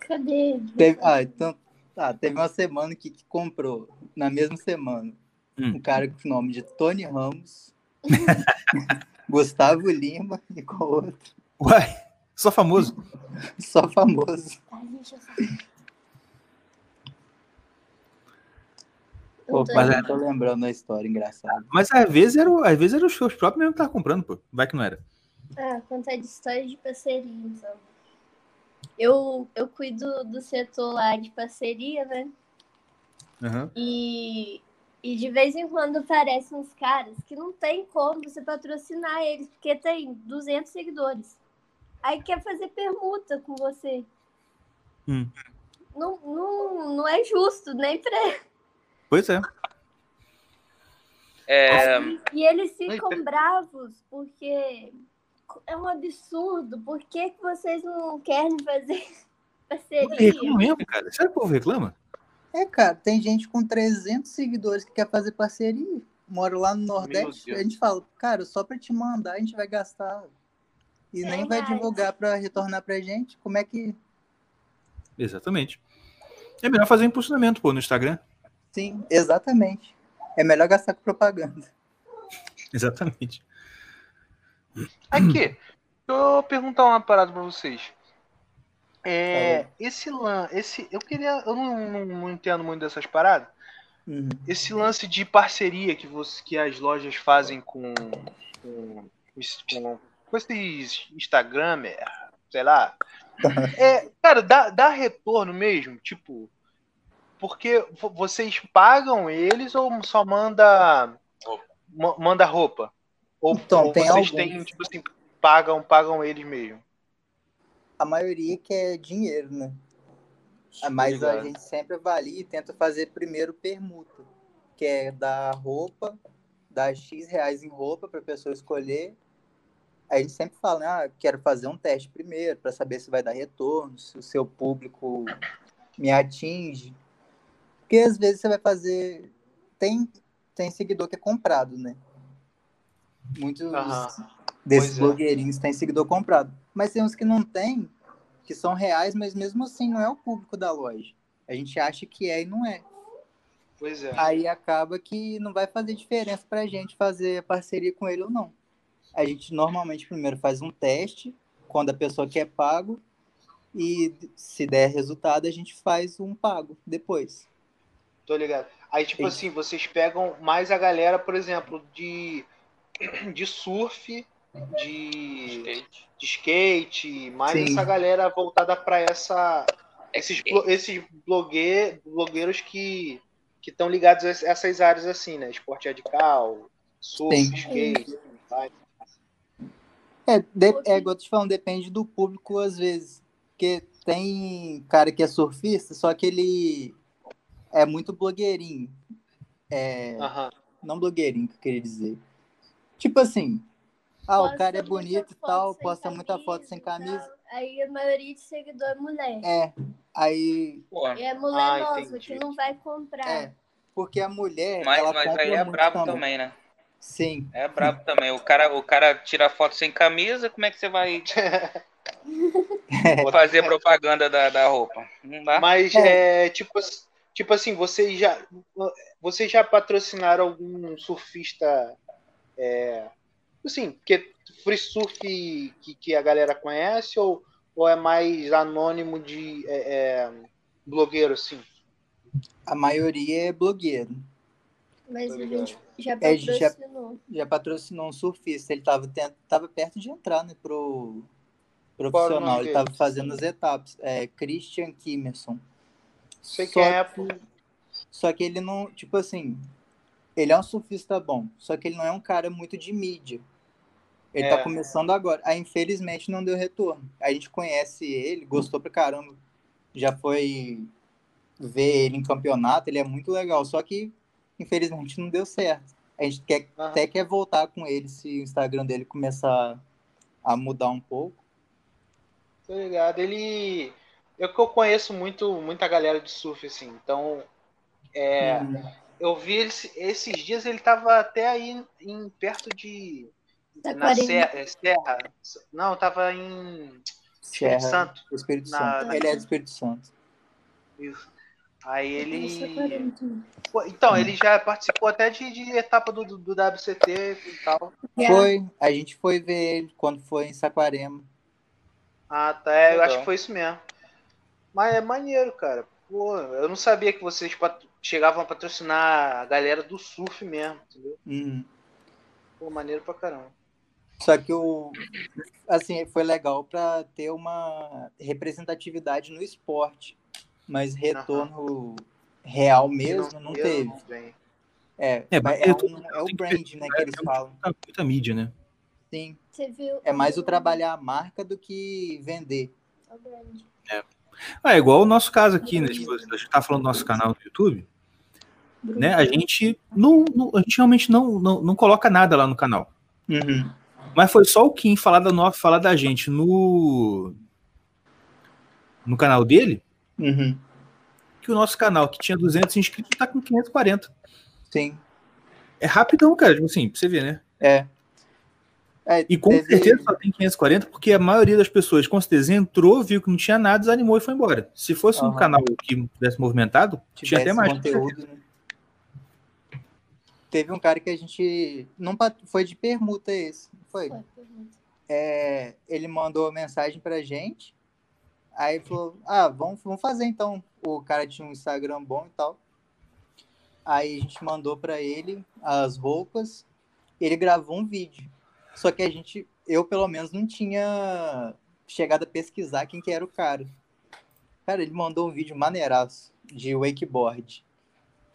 Cadê? Teve, ah, então, tá, teve uma semana que, que comprou, na mesma semana, Hum. um cara com o nome de Tony Ramos, Gustavo Lima e com outro, Uai, só famoso. só famoso. Ai, deixa eu só. Pô, Eu tô- mas é- não tô lembrando a história engraçada. Mas às vezes era, o- às vezes era os seus próprios mesmo que estavam comprando, pô. Vai que não era. Ah, contar de história de parceria, então. Eu, eu cuido do setor lá de parceria, né? Aham. E, e de vez em quando aparecem uns caras que não tem como você patrocinar eles, porque tem 200 seguidores. Aí quer fazer permuta com você. Hum. Não, não, não é justo, nem pra. Pois é. É, E eles ficam bravos porque é um absurdo. Por que, que vocês não querem fazer parceria? Reclama mesmo, cara. Será que o povo reclama? É, cara, tem gente com 300 seguidores que quer fazer parceria. Moro lá no Nordeste, a gente fala, cara, só pra te mandar a gente vai gastar. E É nem vai verdade. divulgar pra retornar pra gente. Como é que. Exatamente. É melhor fazer impulsionamento, pô, no Instagram. Sim, exatamente. É melhor gastar com propaganda. Exatamente. Aqui, deixa eu perguntar uma parada pra vocês. É, esse lan, esse, eu queria, eu não, não- não entendo muito dessas paradas. Uhum. Esse lance de parceria que, você, que as lojas fazem com, com, os- com, com esses Instagramer, sei lá. É, cara, dá, dá retorno mesmo, tipo, porque vo- vocês pagam eles ou só manda ma- manda roupa? Ou, Então, ou tem vocês alguns. têm, tipo assim, pagam, pagam eles mesmo? A maioria quer dinheiro, né? Mas a gente sempre avalia e tenta fazer primeiro permuta, que é dar roupa, dar X reais em roupa para a pessoa escolher. A gente sempre fala, né? Ah, quero fazer um teste primeiro para saber se vai dar retorno, se o seu público me atinge. Porque às vezes você vai fazer. Tem, tem seguidor que é comprado, né? Muitos desses Pois é. blogueirinhos têm seguidor comprado. Mas tem uns que não tem, que são reais, mas mesmo assim não é o público da loja. A gente acha que é e não é. Pois é. Aí acaba que não vai fazer diferença pra gente fazer parceria com ele ou não. A gente normalmente primeiro faz um teste, quando a pessoa quer pago, e se der resultado, a gente faz um pago depois. Tô ligado. Aí, tipo Sim. assim, vocês pegam mais a galera, por exemplo, de, de surf, de, skate. de skate, mais Sim. essa galera voltada pra essa. Esses, esses blogue, blogueiros que que estão ligados a essas áreas assim, né? Esporte radical, surf, Sim. skate. vai. É, de, é igual eu tô te falando, depende do público às vezes. Porque tem cara que é surfista, só que ele é muito blogueirinho. É, Aham. Não blogueirinho que eu queria dizer. Tipo assim, ah, o Posta cara é muita bonito e foto tal, sem posta muita foto sem e tal. camisa. Aí a maioria de seguidor é mulher. É. Aí, Pô, E é mulher Ah, nova entendi. que não vai comprar. é. Porque a mulher, mas, ela mas compra aí é muito brabo também. também, né? Sim. É brabo também. O cara, o cara tira foto sem camisa, como é que você vai fazer propaganda da, da roupa? Não dá? Mas é, tipo, ass- tipo assim, vocês já, vocês já patrocinaram algum surfista? É, assim, porque free surf que, que a galera conhece ou, ou é mais anônimo de é, é, blogueiro, assim? A maioria é blogueiro. Mas Tô a gente já É, a gente já- patrocinou. Já patrocinou um surfista. Ele tava, tent- tava perto de entrar, né, pro profissional. Ele dele? tava fazendo as etapas. É Christian Kimerson. Sei Só quem é, que-. Só que ele não, tipo assim, ele é um surfista bom, só que ele não é um cara muito de mídia. Ele É. tá começando agora. Aí, infelizmente, não deu retorno. A gente conhece ele, gostou pra caramba. Já foi ver ele em campeonato, ele é muito legal. Só que, infelizmente, não deu certo. A gente quer, Aham. até quer voltar com ele se o Instagram dele começar a mudar um pouco. Tô ligado. Ele. Eu que eu conheço muito, muita galera de surf, assim. Então, é, Hum, eu vi ele, esses dias ele tava até aí em, perto de. Tá na 40. Serra, é, Serra. Não, tava em Espírito Serra, Santo. Espírito Na- Santo. na- Ele é do Espírito Santo. Isso. Aí é ele. 40. Pô, Então, ele já participou até de, de etapa do, do, do WCT e tal. Já. Foi, a gente foi ver ele quando foi em Saquarema. Ah, tá. É, eu acho que foi isso mesmo. Mas é maneiro, cara. Pô, eu não sabia que vocês chegavam a patrocinar a galera do surf mesmo, entendeu? Uhum. Pô, maneiro pra caramba. Só que o assim, foi legal para ter uma representatividade no esporte, mas retorno real mesmo não, teve. não vem. É, É, é, um- é o brand, né, que eles é falam. Muita, muita mídia, né? Sim, Você viu? é mais o trabalhar a marca do que vender. o brand. Ah, é igual o nosso caso aqui, né? Tipo, a gente tá falando do nosso canal no YouTube, né? A gente não, não- a gente realmente não, não, não coloca nada lá no canal. Uhum. Mas foi só o Kim falar da, falar da gente no no canal dele, Uhum. que o nosso canal, que tinha 200 inscritos, tá com 540. Sim, É rapidão, cara, tipo assim, pra você ver, né? é. É, E com certeza só tem 540, porque a maioria das pessoas, com certeza, entrou, viu que não tinha nada, desanimou e foi embora. Se fosse um Aham. canal que tivesse movimentado, tinha até tivesse mais. conteúdo, né? Teve um cara que a gente não pat- foi de permuta esse, não foi? Foi. É, ele mandou mensagem pra gente. Aí falou: Ah, vamos, vamos fazer então. O cara tinha um Instagram bom e tal. Aí a gente mandou pra ele as roupas. Ele gravou um vídeo. Só que a gente, eu pelo menos, não tinha chegado a pesquisar quem que era o cara. Cara, ele mandou um vídeo maneiraço de wakeboard.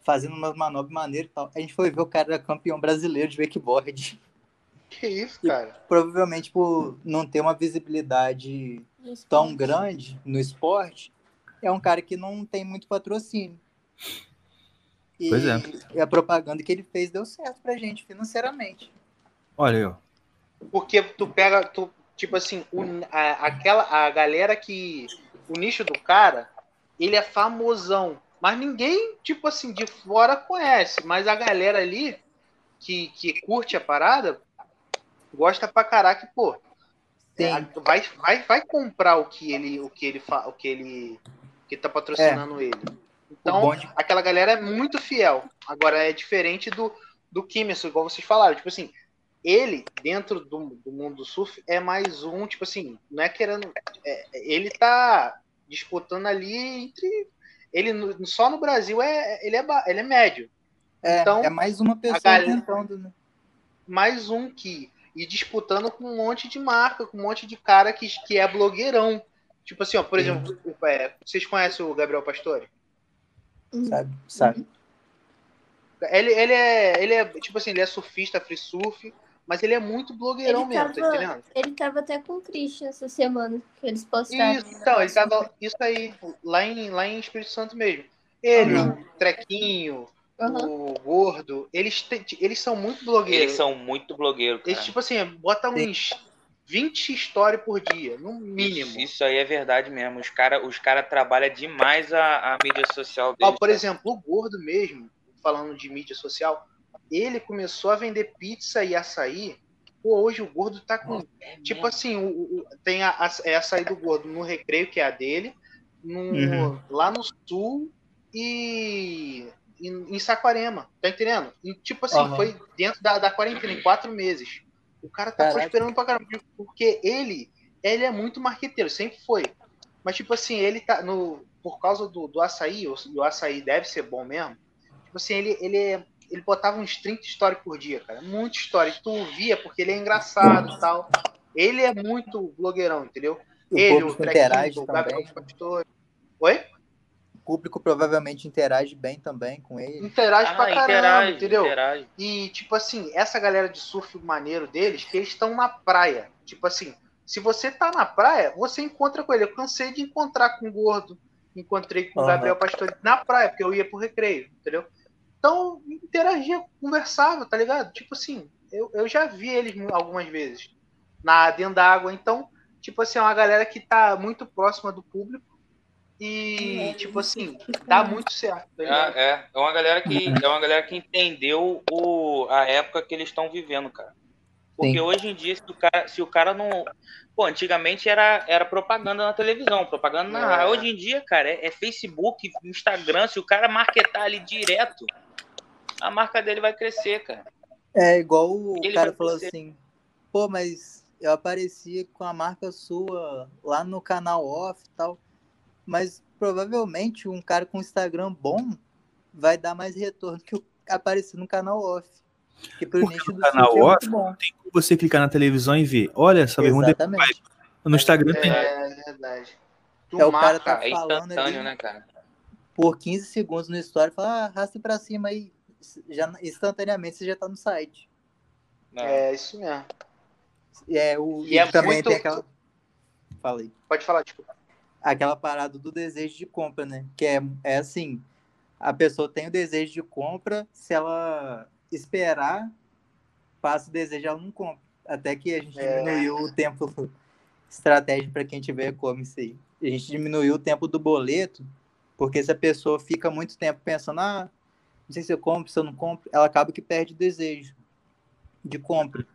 Fazendo umas manobras maneiras e tal. A gente foi ver o cara era campeão brasileiro de wakeboard. Que isso, cara? Provavelmente por não ter uma visibilidade tão grande no esporte, é um cara que não tem muito patrocínio. E, Pois é. e a propaganda que ele fez deu certo pra gente financeiramente. Olha aí, ó. Porque tu pega, tu, tipo assim, o, a, aquela, a galera que. O nicho do cara, ele é famosão. Mas ninguém, tipo assim, de fora conhece. Mas a galera ali que, que curte a parada gosta pra caraca, pô. É, vai, vai, vai comprar o que ele, o que ele, fa- o que ele, que tá patrocinando ele. Então, aquela galera é muito fiel. Agora é diferente do, do Kimmel, igual vocês falaram. Tipo assim, ele, dentro do, do mundo do surf, é mais um, tipo assim, não é querendo. é- ele tá disputando ali entre. Ele no- só no Brasil é, ele é, ele é médio. é, então, é mais uma pessoa galera- tentando, né? Mais um que. E disputando com um monte de marca, com um monte de cara que, que é blogueirão. Tipo assim, ó, por Sim. exemplo, o- é, vocês conhecem o Gabriel Pastore? Uhum. Sabe? sabe? Ele, ele é. Ele é, tipo assim, ele é surfista, free surf, mas ele é muito blogueirão Ele mesmo, tá entendendo? Ele tava até com o Christian essa semana, que eles postaram. Isso, então, ele tava. Isso aí, lá em, lá em Espírito Santo mesmo. Ele, Uhum. o Trequinho, Aham. o gordo, eles, te- eles são muito blogueiros. Eles são muito blogueiros, cara. Eles, tipo assim, botam Sim. uns 20 stories por dia, no mínimo. Isso, isso aí é verdade mesmo. Os caras os cara trabalham demais a, a mídia social Ó, deles. por cara. exemplo, o gordo mesmo, falando de mídia social, ele começou a vender pizza e açaí. Pô, hoje o gordo tá com. É tipo mesmo. assim, o, o- tem a, a, é açaí do gordo no recreio, que é a dele, no- Uhum. lá no sul e em, em Saquarema, tá entendendo? E, tipo assim, Aham. foi dentro da, da quarentena, em quatro meses. O cara tá Caraca. prosperando pra caramba, porque ele, ele é muito marqueteiro, sempre foi. Mas, tipo assim, ele tá no. Por causa do, do açaí, o, o açaí deve ser bom mesmo. Tipo assim, ele, ele, é- ele botava uns 30 stories por dia, cara. Muita história. E tu via porque ele é engraçado e tal. Ele é muito blogueirão, entendeu? O ele, Trequinho, interage o Gabriel também. Pastor. Oi? O público provavelmente interage bem também com ele. Interage Ah, pra caramba, interage, entendeu? interage. E, tipo assim, essa galera de surf maneiro deles, que eles estão na praia. Tipo assim, se você tá na praia, você encontra com ele. Eu cansei de encontrar com o Gordo. Encontrei com o Aham. Gabriel Pastor na praia, porque eu ia pro recreio, entendeu? Então, interagia, conversava, tá ligado? Tipo assim, eu, eu já vi eles algumas vezes na dentro da água. Então, tipo assim, é uma galera que tá muito próxima do público. E, tipo assim, dá muito certo, tá ligado? É, é, é uma galera que é uma galera que entendeu o, a época que eles estão vivendo, cara. Porque Sim. hoje em dia, se o cara, se o cara não. Pô, antigamente era, era propaganda na televisão, propaganda na É. Hoje em dia, cara, é, é Facebook, Instagram. Se o cara marketar ali direto, a marca dele vai crescer, cara. É igual o Ele cara falou crescer. assim, pô, mas eu aparecia com a marca sua lá no canal off e tal. Mas provavelmente um cara com Instagram bom vai dar mais retorno que o aparecer no canal off. Porque pro Porque nicho do canal surf é off, bom. Tem como você clicar na televisão e ver. Olha, essa bermuda é Exatamente. no Instagram tem. É verdade. Tu É o cara tá É falando instantâneo, ali. né, cara? Por 15 segundos no story, fala, ah, arrasta pra cima aí. Já, instantaneamente você já tá no site. Não. É isso mesmo. E, é, o, E é também muito- tem aquela. Falei. Pode falar, desculpa. aquela parada do desejo de compra, né? Que é, é assim, a pessoa tem o desejo de compra, se ela esperar, passa o desejo, ela não compra. Até que a gente É. diminuiu o tempo, estratégia para quem tiver e-commerce aí. A gente diminuiu o tempo do boleto, porque se a pessoa fica muito tempo pensando, ah, não sei se eu compro, se eu não compro, ela acaba que perde o desejo de compra.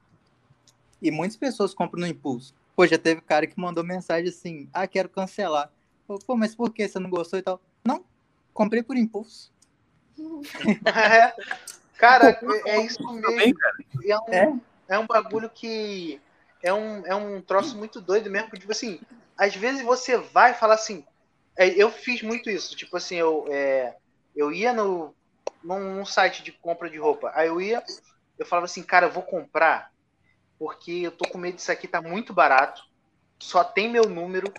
E muitas pessoas compram no impulso. Pô, já teve cara que mandou mensagem assim, ah, quero cancelar. Pô, Pô, mas por que você não gostou e tal? Não, comprei por impulso. É. Cara, é é isso mesmo. É um, É. é um bagulho que é um, é um troço muito doido mesmo. Tipo assim, às vezes você vai falar assim. é, Eu fiz muito isso. Tipo assim, eu, é, eu ia no, num, site de compra de roupa. Aí eu ia, eu falava assim, cara, eu vou comprar porque eu tô com medo disso aqui tá muito barato. Só tem meu número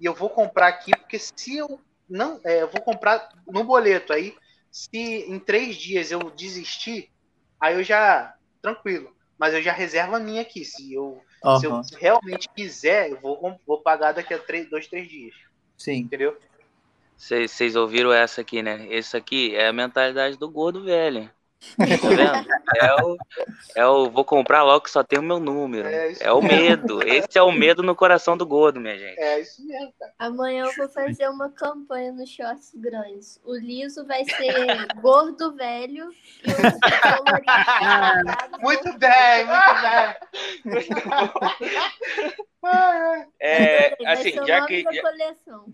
e eu vou comprar aqui porque se eu não, é, eu vou comprar no boleto aí. Se em três dias eu desistir, aí eu já tranquilo. Mas eu já reservo a minha aqui. Se eu, se eu realmente quiser, eu vou, vou pagar daqui a três, dois, três dias. sim. Entendeu? Vocês ouviram essa aqui, né? Esse aqui é a mentalidade do gordo velho. Tá vendo? É o, é o vou comprar logo que só tem o meu número. É É o medo. Esse é o medo no coração do gordo, minha gente. É isso mesmo, cara. Amanhã eu vou fazer uma campanha nos shorts grandes. O liso vai ser gordo velho e o colorido Muito bem, muito bem. Ai, ai. É, assim, já que, já, coleção.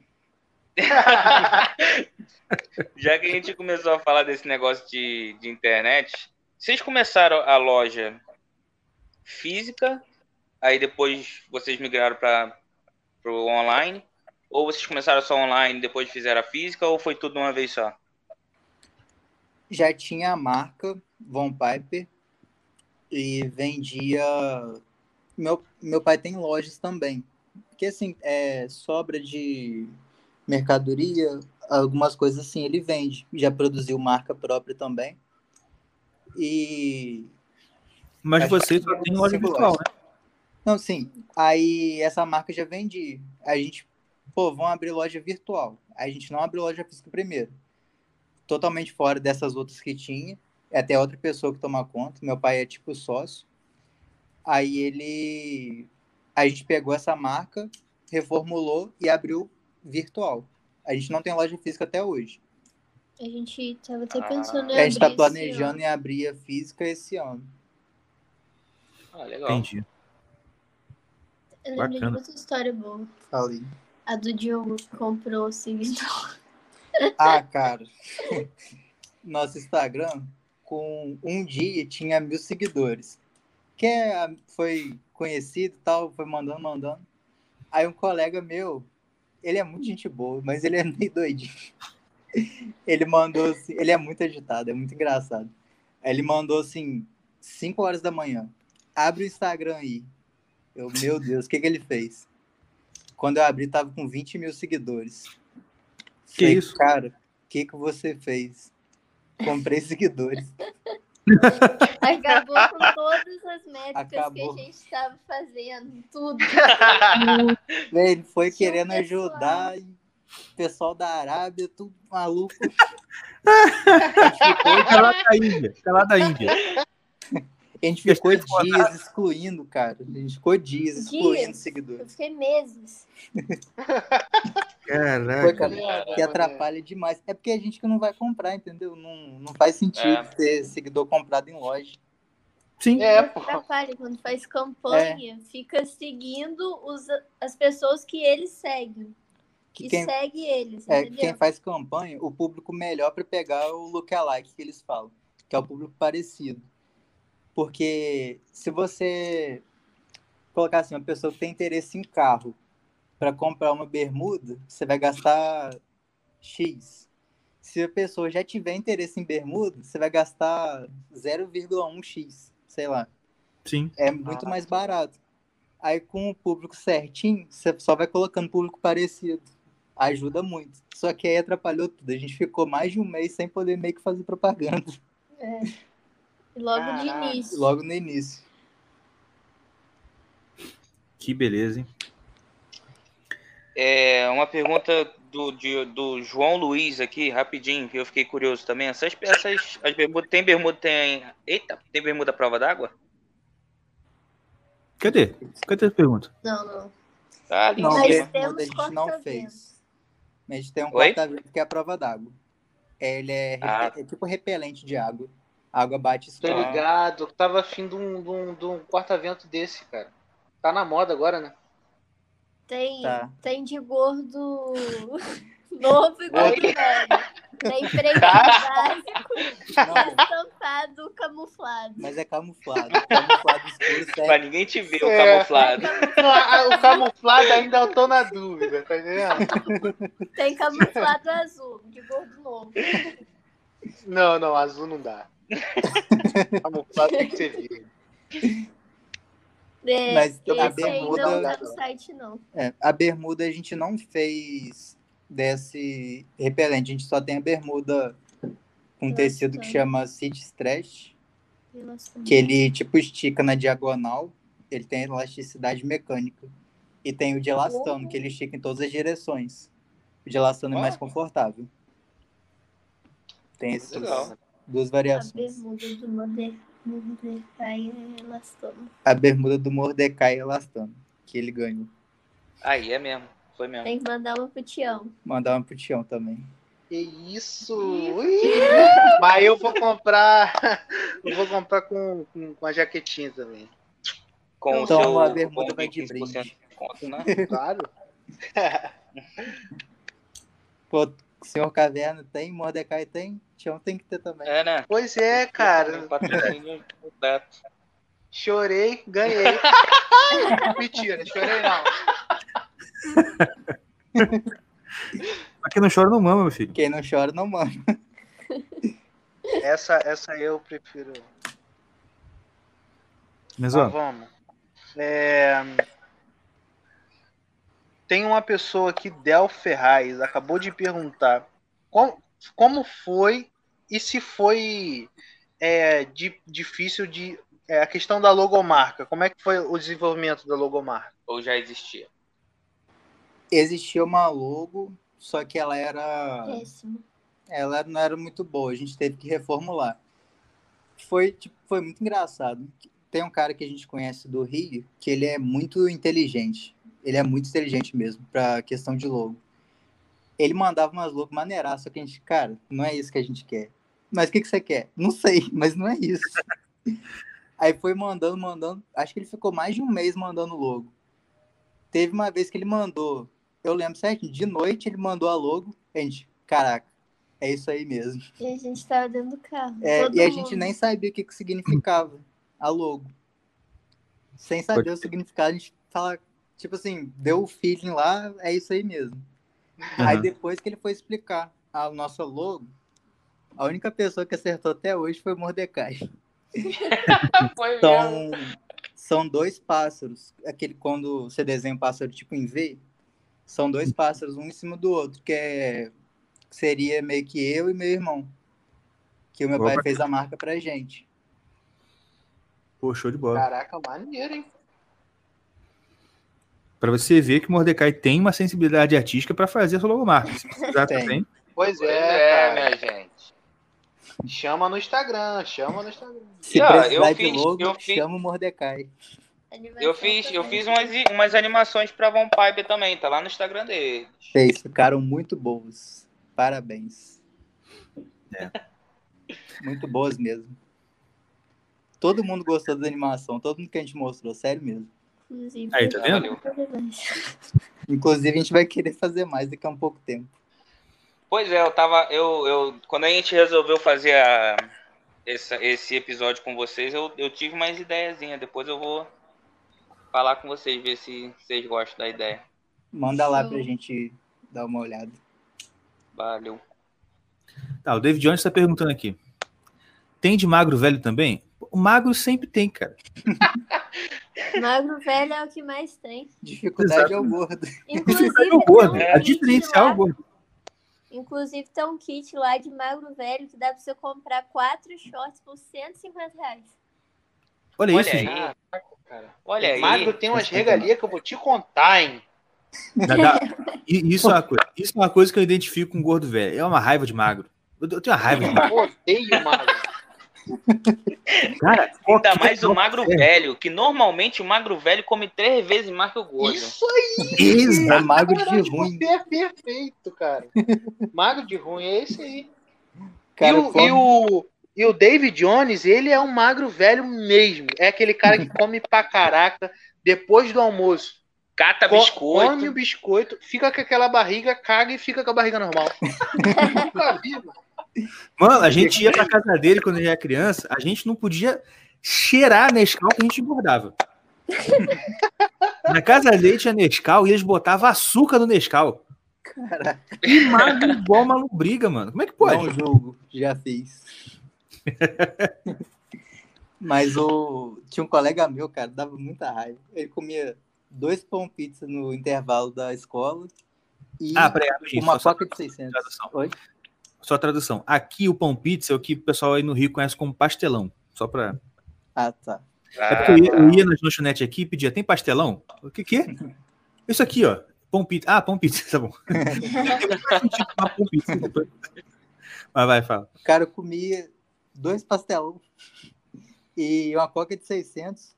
já que a gente começou a falar desse negócio de, de internet, vocês começaram a loja física, aí depois vocês migraram para o online, ou vocês começaram só online depois fizeram a física, ou foi tudo uma vez só? Já tinha a marca Von Piper e vendia. Meu, meu pai tem lojas também. Porque assim, é sobra de mercadoria, algumas coisas assim, ele vende. Já produziu marca própria também. E Mas você só é tem loja virtual, né? Não, sim. Aí essa marca já vendi. A gente, pô, vamos abrir loja virtual. A gente não abriu loja física primeiro. totalmente fora dessas outras que tinha. É até outra pessoa que toma conta. Meu pai é tipo sócio. Aí ele. A gente pegou essa marca, reformulou e abriu virtual. A gente não tem loja física até hoje. A gente tava até Ah. pensando em A gente tá esse planejando em abrir a física esse ano. Ah, legal. Entendi. Eu lembrei de Bacana. outra história boa. Falei. A do Diogo que comprou o seguidor. Ah, cara. Nosso Instagram, com um dia, tinha mil seguidores. Que é- foi conhecido e tal, foi mandando, mandando. Aí um colega meu, ele é muito gente boa, mas ele é meio doidinho. Ele mandou assim, ele é muito agitado, é muito engraçado. Ele mandou assim, 5 horas da manhã. Abre o Instagram aí. Eu, meu Deus, o que, que ele fez? Quando eu abri, tava com 20 mil seguidores. Que Falei, isso? Cara, o que, que você fez? Comprei seguidores. Acabou com todas as métricas Acabou. que a gente tava fazendo. Tudo. Ele foi querendo pessoal. ajudar. e o pessoal da Arábia, tudo maluco. A gente ficou, Fica lá da Índia. Fica lá da Índia. a gente ficou dias excluindo, cara. A gente ficou dias excluindo Dias. Eu seguidores. fiquei meses. Foi, Caraca. cara, que atrapalha demais. É porque a gente que não vai comprar, entendeu? Não, não faz sentido É. ter seguidor comprado em loja. Sim. É, pô. atrapalha quando faz campanha, fica seguindo os, as pessoas que eles seguem. Que Que quem- segue eles, É, entendeu? quem faz campanha, o público melhor para pegar é o lookalike que eles falam, que é o público parecido. Porque se você colocar assim, uma pessoa que tem interesse em carro para comprar uma bermuda, você vai gastar X. Se a pessoa já tiver interesse em bermuda, você vai gastar 0,1x, sei lá. Sim. É muito mais barato. Aí com o público certinho, você só vai colocando público parecido. Ajuda muito. Só que aí atrapalhou tudo. A gente ficou mais de um mês sem poder meio que fazer propaganda. É. E Logo de Caralho. início. Logo no início. Que beleza, hein? É, uma pergunta do, de- do João Luiz aqui, rapidinho, que eu fiquei curioso também. Essas peças, as bermudas, tem bermuda, tem. Eita, tem bermuda à prova d'água? Cadê? Cadê a pergunta? Não, não. Tá ali Não, Nós bermuda a gente não fez. A gente tem um corta-vento que é a prova d'água. Ele é, Ah. é tipo repelente de água. A água bate Tô ligado. Tava afim de um, de um, de um corta-vento desse, cara. Tá na moda agora, né? Tem, Tá. tem de gordo novo e gordo velho. Tem preto Tá. básico e estampado camuflado. mas é camuflado. Camuflado escuro Pra ninguém te ver o É. camuflado. O camuflado ainda eu tô na dúvida, tá entendendo? Tem camuflado azul, de gordo novo. Não, não, azul não dá. Camuflado tem que ser verde. É, Mas a esse ainda bermuda- não tá no site, não. É, a bermuda a gente não fez desse repelente. A gente só tem a bermuda com Nossa. tecido que chama City Stretch, Nossa, que ele tipo estica na diagonal. Ele tem elasticidade mecânica. E tem o de elastano, que ele estica em todas as direções. O de elastano é mais confortável. Tem essas Legal. duas A variações. bermuda do Moder- Mordecai elastano. A bermuda do Mordecai elastano, que ele ganhou. Aí é mesmo. Foi mesmo. Tem que mandar uma pro Tião. Mandar uma pro Tião também. Que isso? Ui. Mas eu vou comprar. Eu vou comprar com, com, com a jaquetinha também. Com Então o seu a bermuda vai de 15% brinde. de desconto, né? Claro. Pô, senhor Caverna tem, Mordecai tem, Tião tem que ter também. É, né? Pois é, cara. Chorei, ganhei. Mentira, chorei não. Aqui não chora, não mama, meu filho. Quem não chora não mama. Essa, essa eu prefiro. Mas, ó, vamos. É, Tem uma pessoa aqui, Del Ferraz, acabou de perguntar como, como foi e se foi é, di- difícil de. é, a questão da logomarca. Como é que foi o desenvolvimento da logomarca? Ou já existia? Existia uma logo, só que ela era. Péssimo. ela não era muito boa, a gente teve que reformular. Foi, tipo, foi muito engraçado. Tem um cara que a gente conhece do Rio, que ele é muito inteligente. Ele é muito inteligente mesmo, pra questão de logo. Ele mandava umas logos maneiraças, só que a gente, cara, não é isso que a gente quer. Mas o que, que você quer? Não sei, mas não é isso. Aí foi mandando, mandando. Acho que ele ficou mais de um mês mandando logo. Teve uma vez que ele mandou, eu lembro certo, de noite ele mandou a logo. A gente, caraca, é isso aí mesmo. E a gente tava dentro do carro. É, e a mundo. gente nem sabia o que, que significava a logo. Sem saber Pode o significado, a gente fala, tipo assim, deu o feeling lá, é isso aí mesmo. Aí Aham. depois que ele foi explicar a nossa logo, a única pessoa que acertou até hoje foi o Mordecai. Foi mesmo. São, são dois pássaros. Aquele quando você desenha um pássaro tipo em V, são dois pássaros, um em cima do outro, que é que seria meio que eu e meu irmão. Que o meu pai Opa. fez a marca pra gente. Pô, show de bola. Caraca, maneiro, hein? Pra você ver que o Mordecai tem uma sensibilidade artística pra fazer a sua logomarca. Se precisar Tem. também. Pois é, é, minha gente. Chama no Instagram, chama no Instagram. Se ó, precisar eu fiz- logo, eu fiz- chama o Mordecai. Eu fiz, eu fiz umas, umas animações pra Von Piper também, tá lá no Instagram dele. Fez, ficaram muito boas. Parabéns. É. Muito boas mesmo. Todo mundo gostou da animação, todo mundo que a gente mostrou, sério mesmo. Inclusive, Aí, tá vendo? Valeu. Inclusive, a gente vai querer fazer mais daqui a um pouco tempo. Pois é, eu tava. Eu, eu, quando a gente resolveu fazer a, esse, esse episódio com vocês, eu, eu tive mais ideiazinha. Depois eu vou falar com vocês, ver se vocês gostam da ideia. Manda lá pra gente dar uma olhada. Valeu. Tá, o David Jones tá perguntando aqui. Tem de magro velho também? O magro sempre tem, cara. Magro velho é o que mais tem. Dificuldade é o gordo. Inclusive, É o gordo. tem um A kit diferencial é lá- o gordo. Inclusive, tem um kit lá de magro velho que dá pra você comprar quatro shorts por 150 reais. Olha, Olha isso, aí. gente. Olha aí. Magro tem umas regalias que eu vou te contar, hein? Isso é, uma coisa, isso é uma coisa que eu identifico com o gordo velho. É uma raiva de magro. Eu eu tenho uma raiva de magro. Eu odeio magro. Cara, Ainda mais o magro serve. velho, que normalmente o magro velho come três vezes mais que o gordo. Isso aí, É Exato. magro de verdade, ruim. é perfeito, cara. Magro de ruim é esse aí. Cara, e, o, come- e, o, e o David Jones, ele é um magro velho mesmo. É aquele cara que come pra caraca depois do almoço. Cata Co- biscoito. Come o biscoito, fica com aquela barriga, caga e fica com a barriga normal. Nunca vi, mano. Mano, a gente ia pra casa dele quando ele era criança, a gente não podia cheirar Nescau que a gente engordava. Na casa dele tinha Nescau e eles botavam açúcar no Nescau. Caraca, E magro igual uma lombriga, mano. Como é que pode? não julgo, já fiz. Mas o... tinha um colega meu, cara, dava muita raiva. Ele comia dois pão pizza no intervalo da escola e Ah, peraí, uma coca de 600. tradução. Oi? Só tradução. Aqui o pão pizza é o que o pessoal aí no Rio conhece como pastelão. Só pra. Ah, tá. É porque eu ia, eu ia nas lanchonetes aqui e pedia, tem pastelão? O que que é? Isso aqui, ó. Pão pizza. Ah, pão pizza, tá bom. Uma pão pizza. Mas vai, fala. O cara comia dois pastelão e uma coca de 600.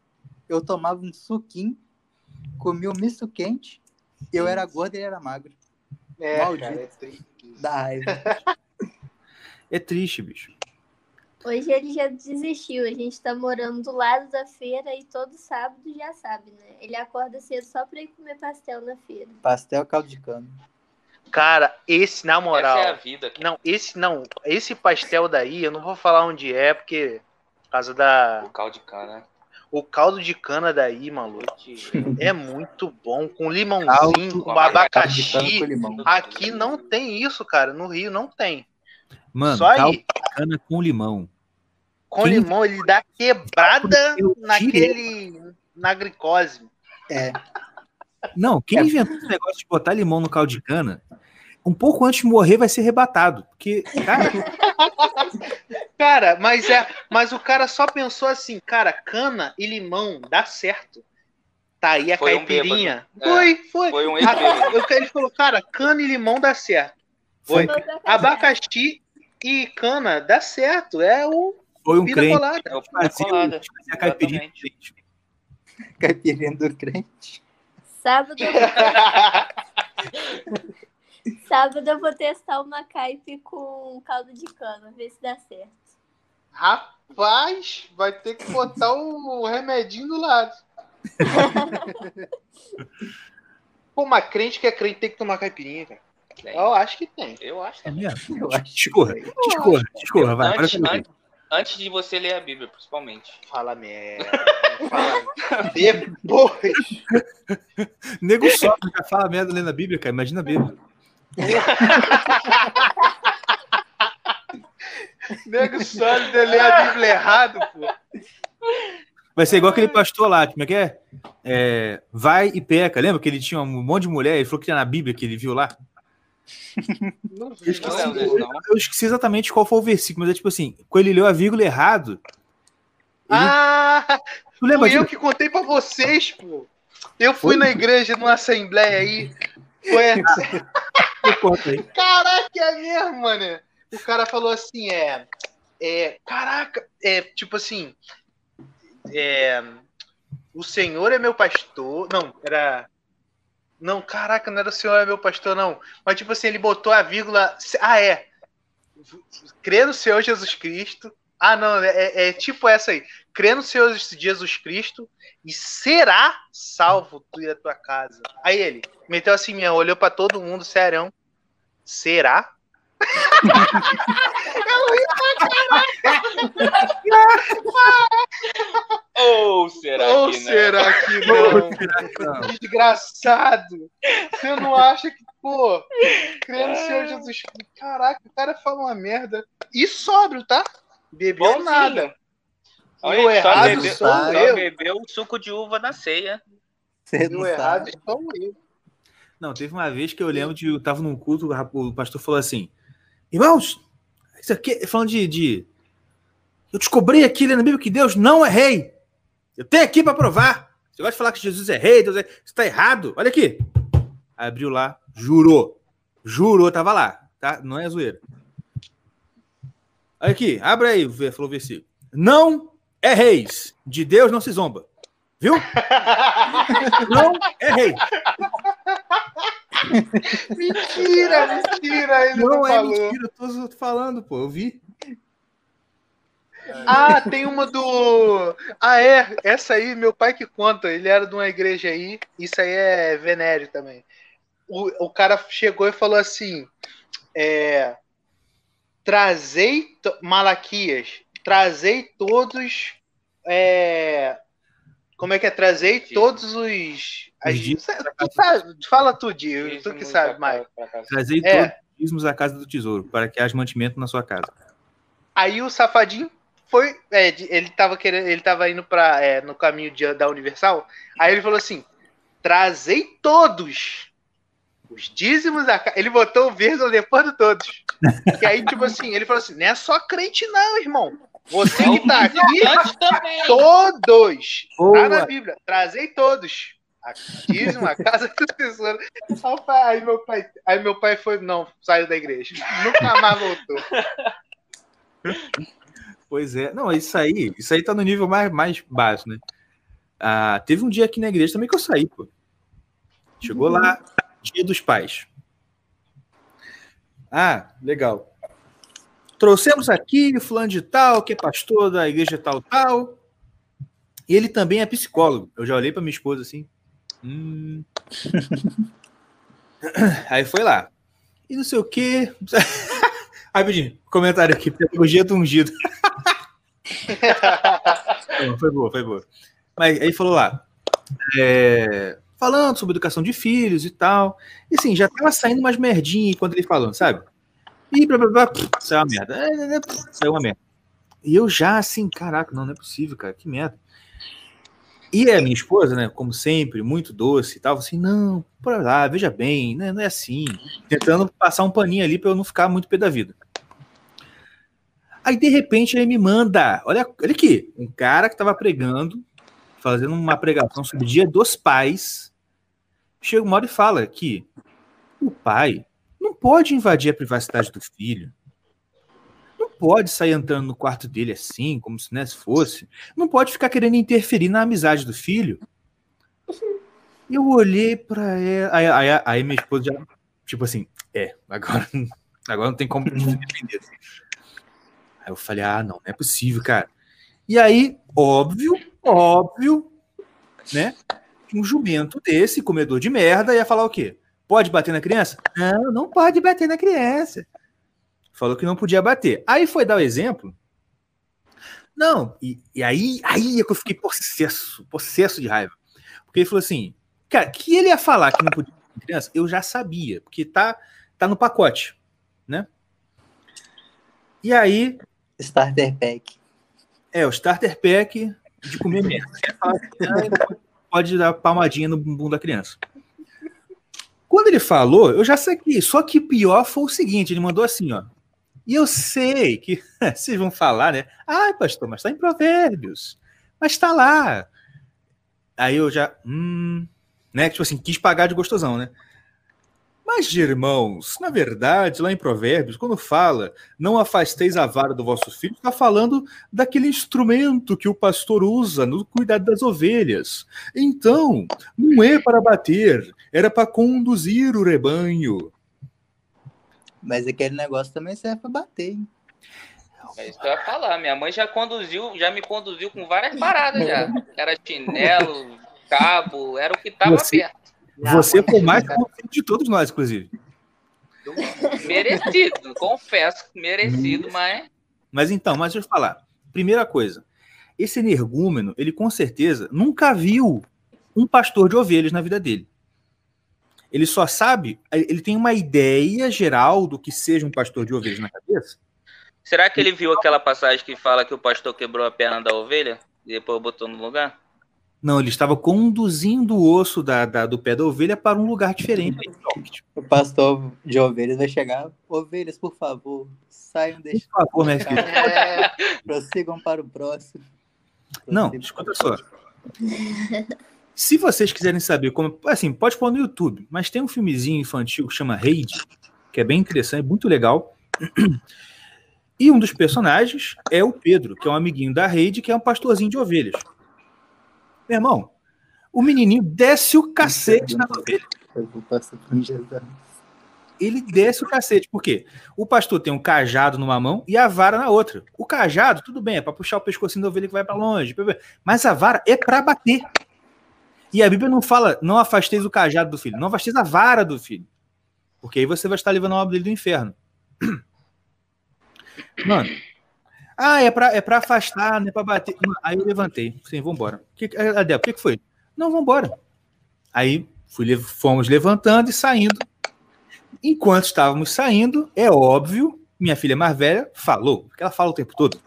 Eu tomava um suquinho, comia um misto quente. Eu era gordo e ele era magro. É, Maldito. cara, é. Da raiva. É triste, bicho. Hoje ele já desistiu. A gente tá morando do lado da feira e todo sábado já sabe, né? Ele acorda cedo só pra ir comer pastel na feira. Pastel caldo de cana. Cara, esse, na moral. Essa é a vida. cara. Não, esse não. Esse pastel daí, eu não vou falar onde é, porque. Por causa da. O caldo de cana. O caldo de cana daí, maluco. É muito bom. Com limãozinho, Caldo- com abacaxi. com limão. Aqui não tem isso, cara. No Rio não tem. Mano, Só aí. de cana com limão. Com Quem- limão, ele dá quebrada naquele. na glicose. É, Não, quem É. inventou esse negócio de botar limão no caldo de cana, um pouco antes de morrer vai ser rebatado. Porque, cara, Cara, mas é. Mas o cara só pensou assim, cara, cana e limão dá certo. Tá aí a Foi um caipirinha. bêbado. É. foi, foi. Foi um ele falou, cara, cana e limão dá certo. Foi. Abacaxi, e cana dá certo. É o Foi um crente. colada. É o colada. fazia a caipirinha do crente. Caipirinha do crente. Sábado, sábado eu vou testar uma caipe com caldo de cana, ver se dá certo. Rapaz, vai ter que botar o remedinho do lado. Pô, mas crente que é crente tem que tomar caipirinha, cara. Tem. Eu acho que tem. Eu acho. É mesmo? Eu acho. Discorra, discorra, discorra, vai. Antes, antes, antes de você ler a Bíblia, principalmente. Fala merda. Fala depois. Nego só já fala merda lendo a Bíblia, cara. Imagina a Bíblia. Nego sólido ler a Bíblia errado, pô. Vai ser igual aquele pastor lá, como é que é? É, Vai e peca. Lembra que ele tinha um monte de mulher? Ele falou que tinha na Bíblia que ele viu lá. Não Eu esqueci, Não não. eu esqueci exatamente qual foi o versículo, mas é tipo assim: quando ele leu a vírgula errado. Ele, Ah, tu lembra fui eu que contei pra vocês, pô. Eu fui na igreja, numa assembleia aí. Foi. Caraca, é mesmo, mano. O cara falou assim, é. é caraca, é tipo assim. É, o Senhor é meu pastor. Não, era. Não, caraca, não era o Senhor é meu pastor, não. Mas tipo assim, ele botou a vírgula. Ah, é. Crê no Senhor Jesus Cristo. Ah, não, é, é- é tipo essa aí. Crê no Senhor Jesus Cristo e será salvo tu e a tua casa. Aí ele meteu assim, minha, olhou pra todo mundo, serão. Será? Ou será Ou que não? será que não? Desgraçado! Você não acha que, pô, crê no Senhor Jesus Cristo? Caraca, o cara fala uma merda. E sóbrio, tá? Bebeu Bonzinho. nada. Olha, E o só errado bebeu, só eu. bebeu o suco de uva na ceia. Você não errado sabe. sou eu. Não, teve uma vez que eu lembro de. Eu tava num culto, o pastor falou assim: Irmãos, isso aqui, falando de. de eu descobri aqui lendo na Bíblia que Deus não é rei. Eu tenho aqui para provar. Você gosta de falar que Jesus é rei, Deus é... Isso tá errado. Olha aqui. Abriu lá, jurou. Jurou, tava lá, tá? Não é zoeira. Olha aqui, abre aí, falou o versículo. Não é reis. De Deus não se zomba. Viu? Não é rei. Mentira, mentira, ele não, Não é falou. mentira, eu tô falando, pô. Eu vi. Ah, tem uma do. Ah, é. Essa aí, meu pai que conta. Ele era de uma igreja aí. Isso aí é venéreo também. O, o cara chegou e falou assim: é, Trazei. to- Malaquias. Trazei todos. é, como é que é? Trazei todos os. As- dízimos tu sabe- fala tu, Dio. Tu que sabe mais. pra. Trazei É. todos os dízimos à casa do tesouro, para que haja mantimento na sua casa. Aí o safadinho foi. é, ele tava querendo. Ele tava indo para no caminho de- da Universal. Aí ele falou assim: trazei todos. Os dízimos da casa. Ele botou o vírgula depois de todos. Que aí, tipo assim, ele falou assim: não é só crente, não, irmão. Você que tá aqui, todos. Tá Boa. na Bíblia. Trazei todos. A dízimo, a casa do tesouro. Aí, meu pai, aí meu pai foi, não, saiu da igreja. Nunca mais voltou. Pois é. Não, isso aí, isso aí tá no nível mais, mais baixo, né? Ah, teve um dia aqui na igreja também que eu saí, pô. Chegou lá, dia dos pais. Ah, legal. Trouxemos aqui fulano de tal, que é pastor da igreja tal, tal. E ele também é psicólogo. Eu já olhei para minha esposa assim. Hum. Aí foi lá. E não sei o quê. Rapidinho, comentário aqui, pedagogia do ungido. Foi boa, foi boa. Mas aí falou lá, é, falando sobre educação de filhos e tal. E assim, já tava saindo umas merdinhas enquanto ele falando, sabe? E blá blá blá, saiu uma merda. É, é, é, Saiu uma merda. E eu já assim, caraca, não, não é possível, cara, que merda. E a minha esposa, né, como sempre, muito doce e tal, assim, não, por lá, veja bem, né, não é assim. Tentando passar um paninho ali pra eu não ficar muito pé da vida. Aí, de repente, ele me manda, olha, olha aqui, um cara que tava pregando, fazendo uma pregação sobre o dia dos pais, chega uma hora e fala que o pai não pode invadir a privacidade do filho. Pode sair entrando no quarto dele assim, como se, né, se fosse. Não pode ficar querendo interferir na amizade do filho. Eu olhei pra ela. Aí, aí, aí minha esposa já, tipo assim, é, agora, agora não tem como se defender. Aí eu falei, ah, não, não é possível, cara. E aí, óbvio, óbvio, né? Um jumento desse, comedor de merda, ia falar o quê? Pode bater na criança? Não, não pode bater na criança. Falou que não podia bater. Aí foi dar o exemplo. Não, e, e aí, aí é que eu fiquei possesso, possesso de raiva. Porque ele falou assim, cara, que ele ia falar que não podia bater criança, eu já sabia, porque tá, tá no pacote, né? E aí, Starter Pack. é, o starter pack de comer merda. Você fala, "Ah, Pode dar palmadinha no bumbum da criança. Quando ele falou, eu já saquei. Só que pior foi o seguinte: ele mandou assim, ó. E eu sei que vocês vão falar, né? Ai, pastor, mas tá em Provérbios. Mas tá lá. Aí eu já. Hum, né? Tipo assim, quis pagar de gostosão, né? Mas, irmãos, na verdade, lá em Provérbios, quando fala não afasteis a vara do vosso filho, está falando daquele instrumento que o pastor usa no cuidado das ovelhas. Então, não é para bater, era para conduzir o rebanho. Mas aquele negócio também serve pra bater, hein? É isso que eu ia falar. Minha mãe já conduziu, já me conduziu com várias paradas já. Era chinelo, cabo, era o que tava Você- perto. Você foi mais de todos nós, inclusive. Merecido, confesso, merecido, mas Mas então, mas deixa eu falar. Primeira coisa, esse energúmeno, ele com certeza nunca viu um pastor de ovelhas na vida dele. Ele só sabe, ele tem uma ideia geral do que seja um pastor de ovelhas na cabeça. será que ele viu aquela passagem que fala que o pastor quebrou a perna da ovelha e depois botou no lugar? Não, ele estava conduzindo o osso da, da- do pé da ovelha para um lugar diferente. O pastor de ovelhas vai chegar. Ovelhas, por favor, saiam, Por deixem, favor, minha filha. É, prossigam para o próximo. Não, Prossigam escuta para o só. Se vocês quiserem saber como. Assim, pode pôr no YouTube, mas tem um filmezinho infantil que chama Raid, que é bem interessante, muito legal. E um dos personagens é o Pedro, que é um amiguinho da Raid, que é um pastorzinho de ovelhas. Meu irmão, o menininho desce o cacete na ovelha. Ele desce o cacete. Por quê? O pastor tem um cajado numa mão e a vara na outra. O cajado, tudo bem, é para puxar o pescocinho da ovelha que vai para longe. Mas a vara é para bater. E a Bíblia não fala, não afasteis o cajado do filho, não afasteis a vara do filho. Porque aí você vai estar levando a obra dele do inferno. Mano. Ah, é pra, é pra afastar, não é pra bater. Aí eu levantei. Sim, vambora. Que, Adel, o que, que foi? Não, vambora. Aí fui, fomos levantando e saindo. Enquanto estávamos saindo, é óbvio, minha filha mais velha falou, porque ela fala o tempo todo.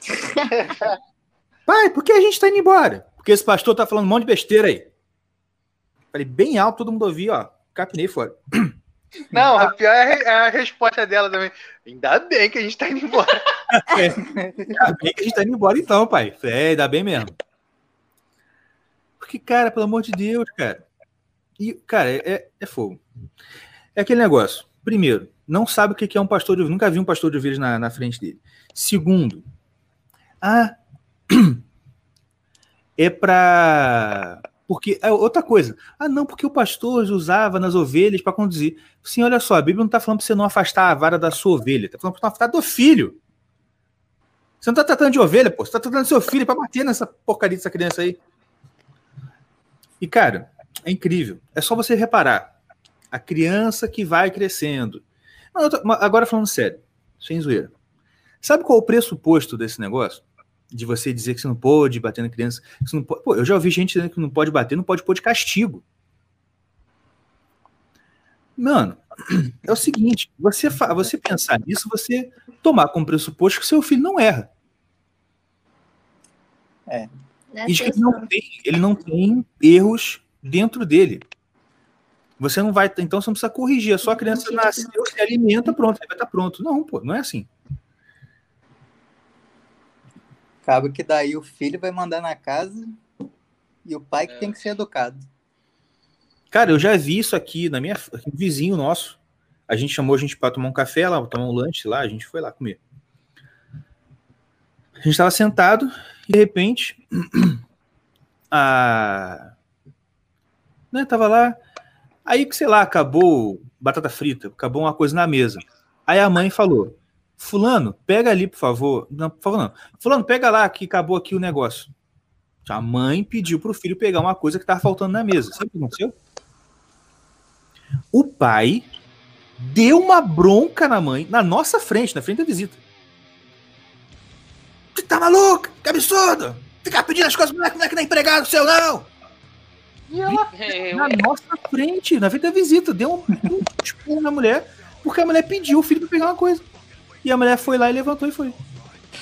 Pai, por que a gente tá indo embora? Porque esse pastor tá falando um monte de besteira aí. Falei bem alto, todo mundo ouvia, ó. Capinei fora. Não, a pior é a, re- é a resposta dela também. Ainda bem que a gente tá indo embora. Ainda bem que a gente tá indo embora então, pai. É, ainda bem mesmo. Porque, cara, pelo amor de Deus, cara. E, cara, é, é fogo. É aquele negócio. Primeiro, não sabe o que que é um pastor de ovelhas. Nunca vi um pastor de ovelhas na, na frente dele. Segundo, ah, é pra. Porque é outra coisa. Ah, não, porque o pastor usava nas ovelhas para conduzir. Sim, olha só, a Bíblia não está falando para você não afastar a vara da sua ovelha, está falando para afastar do filho. Você não está tratando de ovelha, pô. Você está tratando do seu filho para bater nessa porcaria dessa criança aí. E, cara, é incrível. É só você reparar. A criança que vai crescendo. Agora falando sério, sem zoeira. Sabe qual é o pressuposto desse negócio? De você dizer que você não pode bater na criança. que não pode... Pô, eu já ouvi gente dizendo que não pode bater, não pode pôr de castigo. Mano, é o seguinte: você, fa- você pensar nisso, você tomar como pressuposto que seu filho não erra. Né, E de que ele não tem, ele não tem erros dentro dele. Você não vai, então você não precisa corrigir. É só a criança nasceu, se alimenta, pronto, ele vai estar pronto. Não, pô, não é assim. Acaba que daí o filho vai mandar na casa e o pai que É. tem que ser educado. Cara, eu já vi isso aqui na minha aqui, um vizinho nosso. A gente chamou a gente para tomar um café lá, tomar um lanche lá, a gente foi lá comer. A gente estava sentado e de repente a né, tava lá, aí que sei lá, acabou batata frita, acabou uma coisa na mesa. Aí a mãe falou: "Fulano, pega ali, por favor". Não, por favor, não. Fulano, pega lá que acabou aqui o negócio. A mãe pediu pro filho pegar uma coisa que tava faltando na mesa. Sabe o que aconteceu? O pai deu uma bronca na mãe, na nossa frente, na frente da visita. Você tá maluco? Que absurdo! Ficar pedindo as coisas, moleque, moleque não é empregado seu, não! E ela, na nossa frente, na frente da visita, deu um, um esporro na mulher, porque a mulher pediu o filho pra pegar uma coisa. E a mulher foi lá e levantou e foi.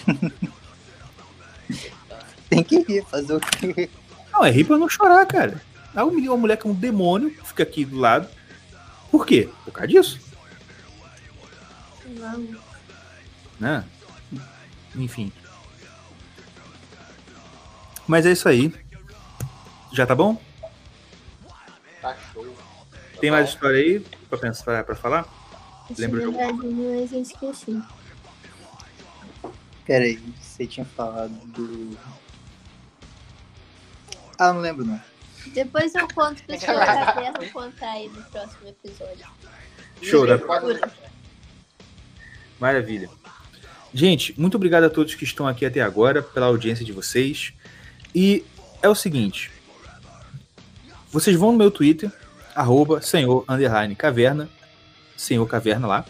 Tem que rir, fazer o quê? Não, é rir pra não chorar, cara. Aí menino- uma mulher que é um demônio, fica aqui do lado. Por quê? Por causa disso, Vamos. né? Enfim. Mas é isso aí. Já tá bom? Tá show. Tem mais história aí pra pensar, pra falar? Lembra é o jogo? verdade, mas eu esqueci. Peraí, você tinha falado do. Ah, não lembro não. Depois eu conto pro senhor Caverna contar aí no próximo episódio. Show, né? Procura. Maravilha. Gente, muito obrigado a todos que estão aqui até agora, pela audiência de vocês. E é o seguinte: vocês vão no meu Twitter, arroba senhor underline caverna, senhor caverna lá.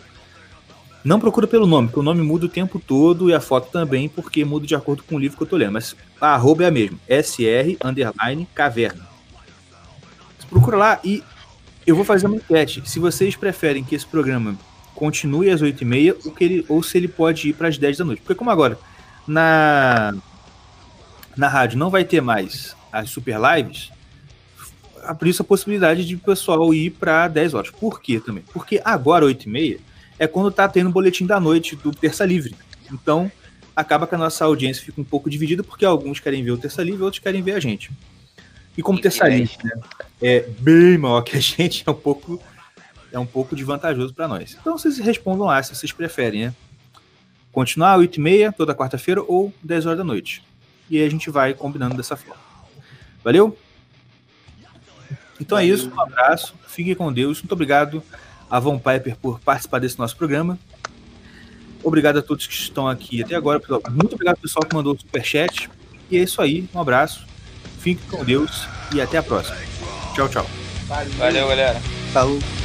Não procura pelo nome, porque o nome muda o tempo todo e a foto também, porque muda de acordo com o livro que eu tô lendo. Mas a arroba é a mesma, sr underline caverna. Você procura lá e eu vou fazer uma enquete. Se vocês preferem que esse programa continue às 8h30 ou, que ele, ou se ele pode ir para as 10 da noite. Porque como agora na, na rádio não vai ter mais as super lives, isso a possibilidade de o pessoal ir para 10 horas. Por quê também? Porque agora, 8h30, é quando tá tendo o boletim da noite do Terça Livre. Então, acaba que a nossa audiência fica um pouco dividida, porque alguns querem ver o Terça Livre, outros querem ver a gente. E como E Terça Livre né, é bem maior que a gente, é um pouco é um pouco desvantajoso para nós. Então vocês respondam lá se vocês preferem, né? Continuar 8h30 toda quarta-feira ou 10 horas da noite. E aí a gente vai combinando dessa forma. Valeu? Então é isso, um abraço, fiquem com Deus. Muito obrigado a Von Piper por participar desse nosso programa. Obrigado a todos que estão aqui até agora. Muito obrigado ao pessoal que mandou o superchat. E é isso aí, um abraço, fiquem com Deus e até a próxima. Tchau, tchau. Valeu, galera. Falou.